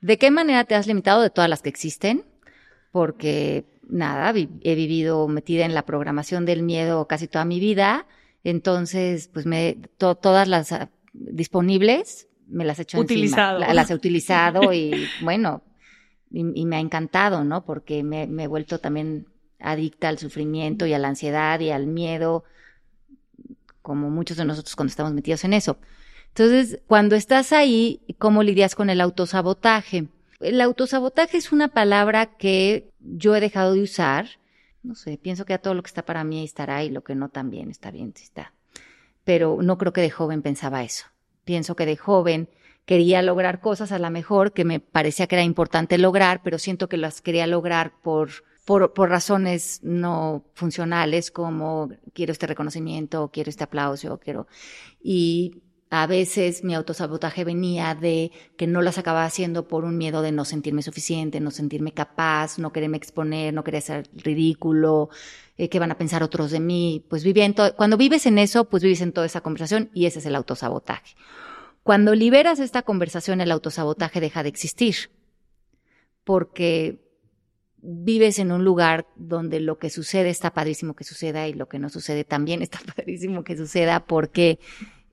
¿De qué manera te has limitado de todas las que existen? Porque, nada, he vivido metida en la programación del miedo casi toda mi vida. Entonces, pues me, todas las ah, disponibles me las he hecho utilizado. las he utilizado y bueno, y, me ha encantado, ¿no? Porque me, he vuelto también adicta al sufrimiento y a la ansiedad y al miedo, como muchos de nosotros cuando estamos metidos en eso. Entonces, cuando estás ahí, ¿cómo lidias con el autosabotaje? El autosabotaje es una palabra que yo he dejado de usar. No sé, pienso que a todo lo que está para mí estará y lo que no también está bien, está. Pero no creo que de joven pensaba eso. Pienso que de joven quería lograr cosas a lo mejor que me parecía que era importante lograr, pero siento que las quería lograr por, por, por razones no funcionales como quiero este reconocimiento, quiero este aplauso, quiero... Y a veces mi autosabotaje venía de que no las acababa haciendo por un miedo de no sentirme suficiente, no sentirme capaz, no quererme exponer, no querer ser ridículo, eh, qué van a pensar otros de mí. Pues vivía en cuando vives en eso, pues vives en toda esa conversación y ese es el autosabotaje. Cuando liberas esta conversación, el autosabotaje deja de existir, porque vives en un lugar donde lo que sucede está padrísimo que suceda y lo que no sucede también está padrísimo que suceda porque,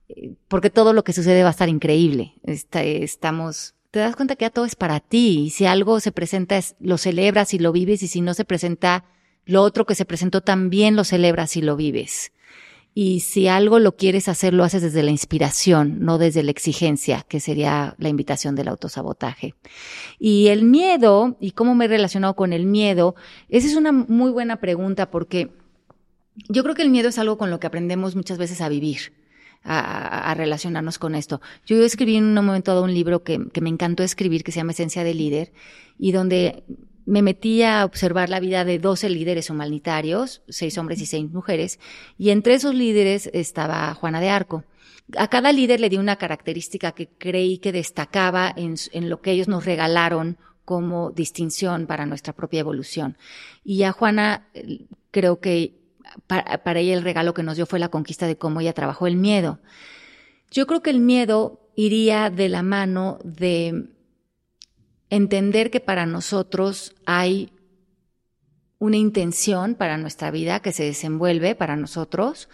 eh, porque todo lo que sucede va a estar increíble. estamos, te das cuenta que ya todo es para ti y si algo se presenta lo celebras y lo vives y si no se presenta lo otro que se presentó también lo celebras y lo vives. Y si algo lo quieres hacer, lo haces desde la inspiración, no desde la exigencia, que sería la invitación del autosabotaje. Y el miedo, y cómo me he relacionado con el miedo, esa es una muy buena pregunta porque yo creo que el miedo es algo con lo que aprendemos muchas veces a vivir. A, relacionarnos con esto. Yo escribí en un momento dado un libro que, que me encantó escribir, que se llama Esencia de Líder, y donde me metí a observar la vida de 12 líderes humanitarios, seis hombres y seis mujeres, y entre esos líderes estaba Juana de Arco. A cada líder le di una característica que creí que destacaba en, lo que ellos nos regalaron como distinción para nuestra propia evolución. Y a Juana creo que para, para ella el regalo que nos dio fue la conquista de cómo ella trabajó el miedo. Yo creo que el miedo iría de la mano de entender que para nosotros hay una intención para nuestra vida que se desenvuelve para nosotros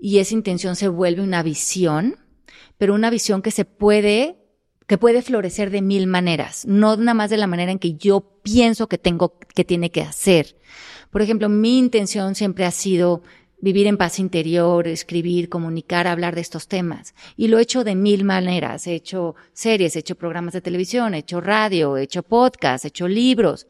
y esa intención se vuelve una visión, pero una visión que se puede que puede florecer de mil maneras, no nada más de la manera en que yo pienso que tengo que tiene que hacer. Por ejemplo, mi intención siempre ha sido vivir en paz interior, escribir, comunicar, hablar de estos temas. Y lo he hecho de mil maneras. He hecho series, he hecho programas de televisión, he hecho radio, he hecho podcast, he hecho libros.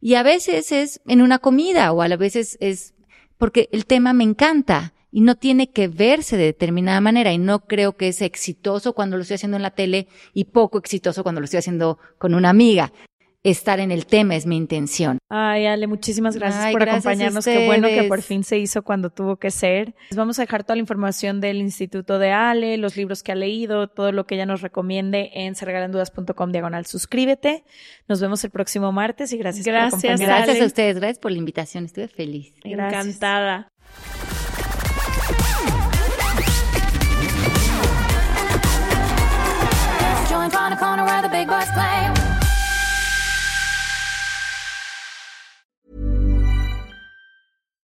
Y a veces es en una comida o a veces es porque el tema me encanta y no tiene que verse de determinada manera y no creo que es exitoso cuando lo estoy haciendo en la tele y poco exitoso cuando lo estoy haciendo con una amiga estar en el tema, es mi intención. Ay, Ale, muchísimas gracias Ay, por gracias acompañarnos. Qué bueno que por fin se hizo cuando tuvo que ser. Les vamos a dejar toda la información del Instituto de Ale, los libros que ha leído, todo lo que ella nos recomiende en sergalandudas.com diagonal suscríbete. Nos vemos el próximo martes y gracias, Gracias, por acompañarnos. Gracias a ustedes, gracias por la invitación, estuve feliz. Gracias. Encantada. Join on the corner where the big boys play.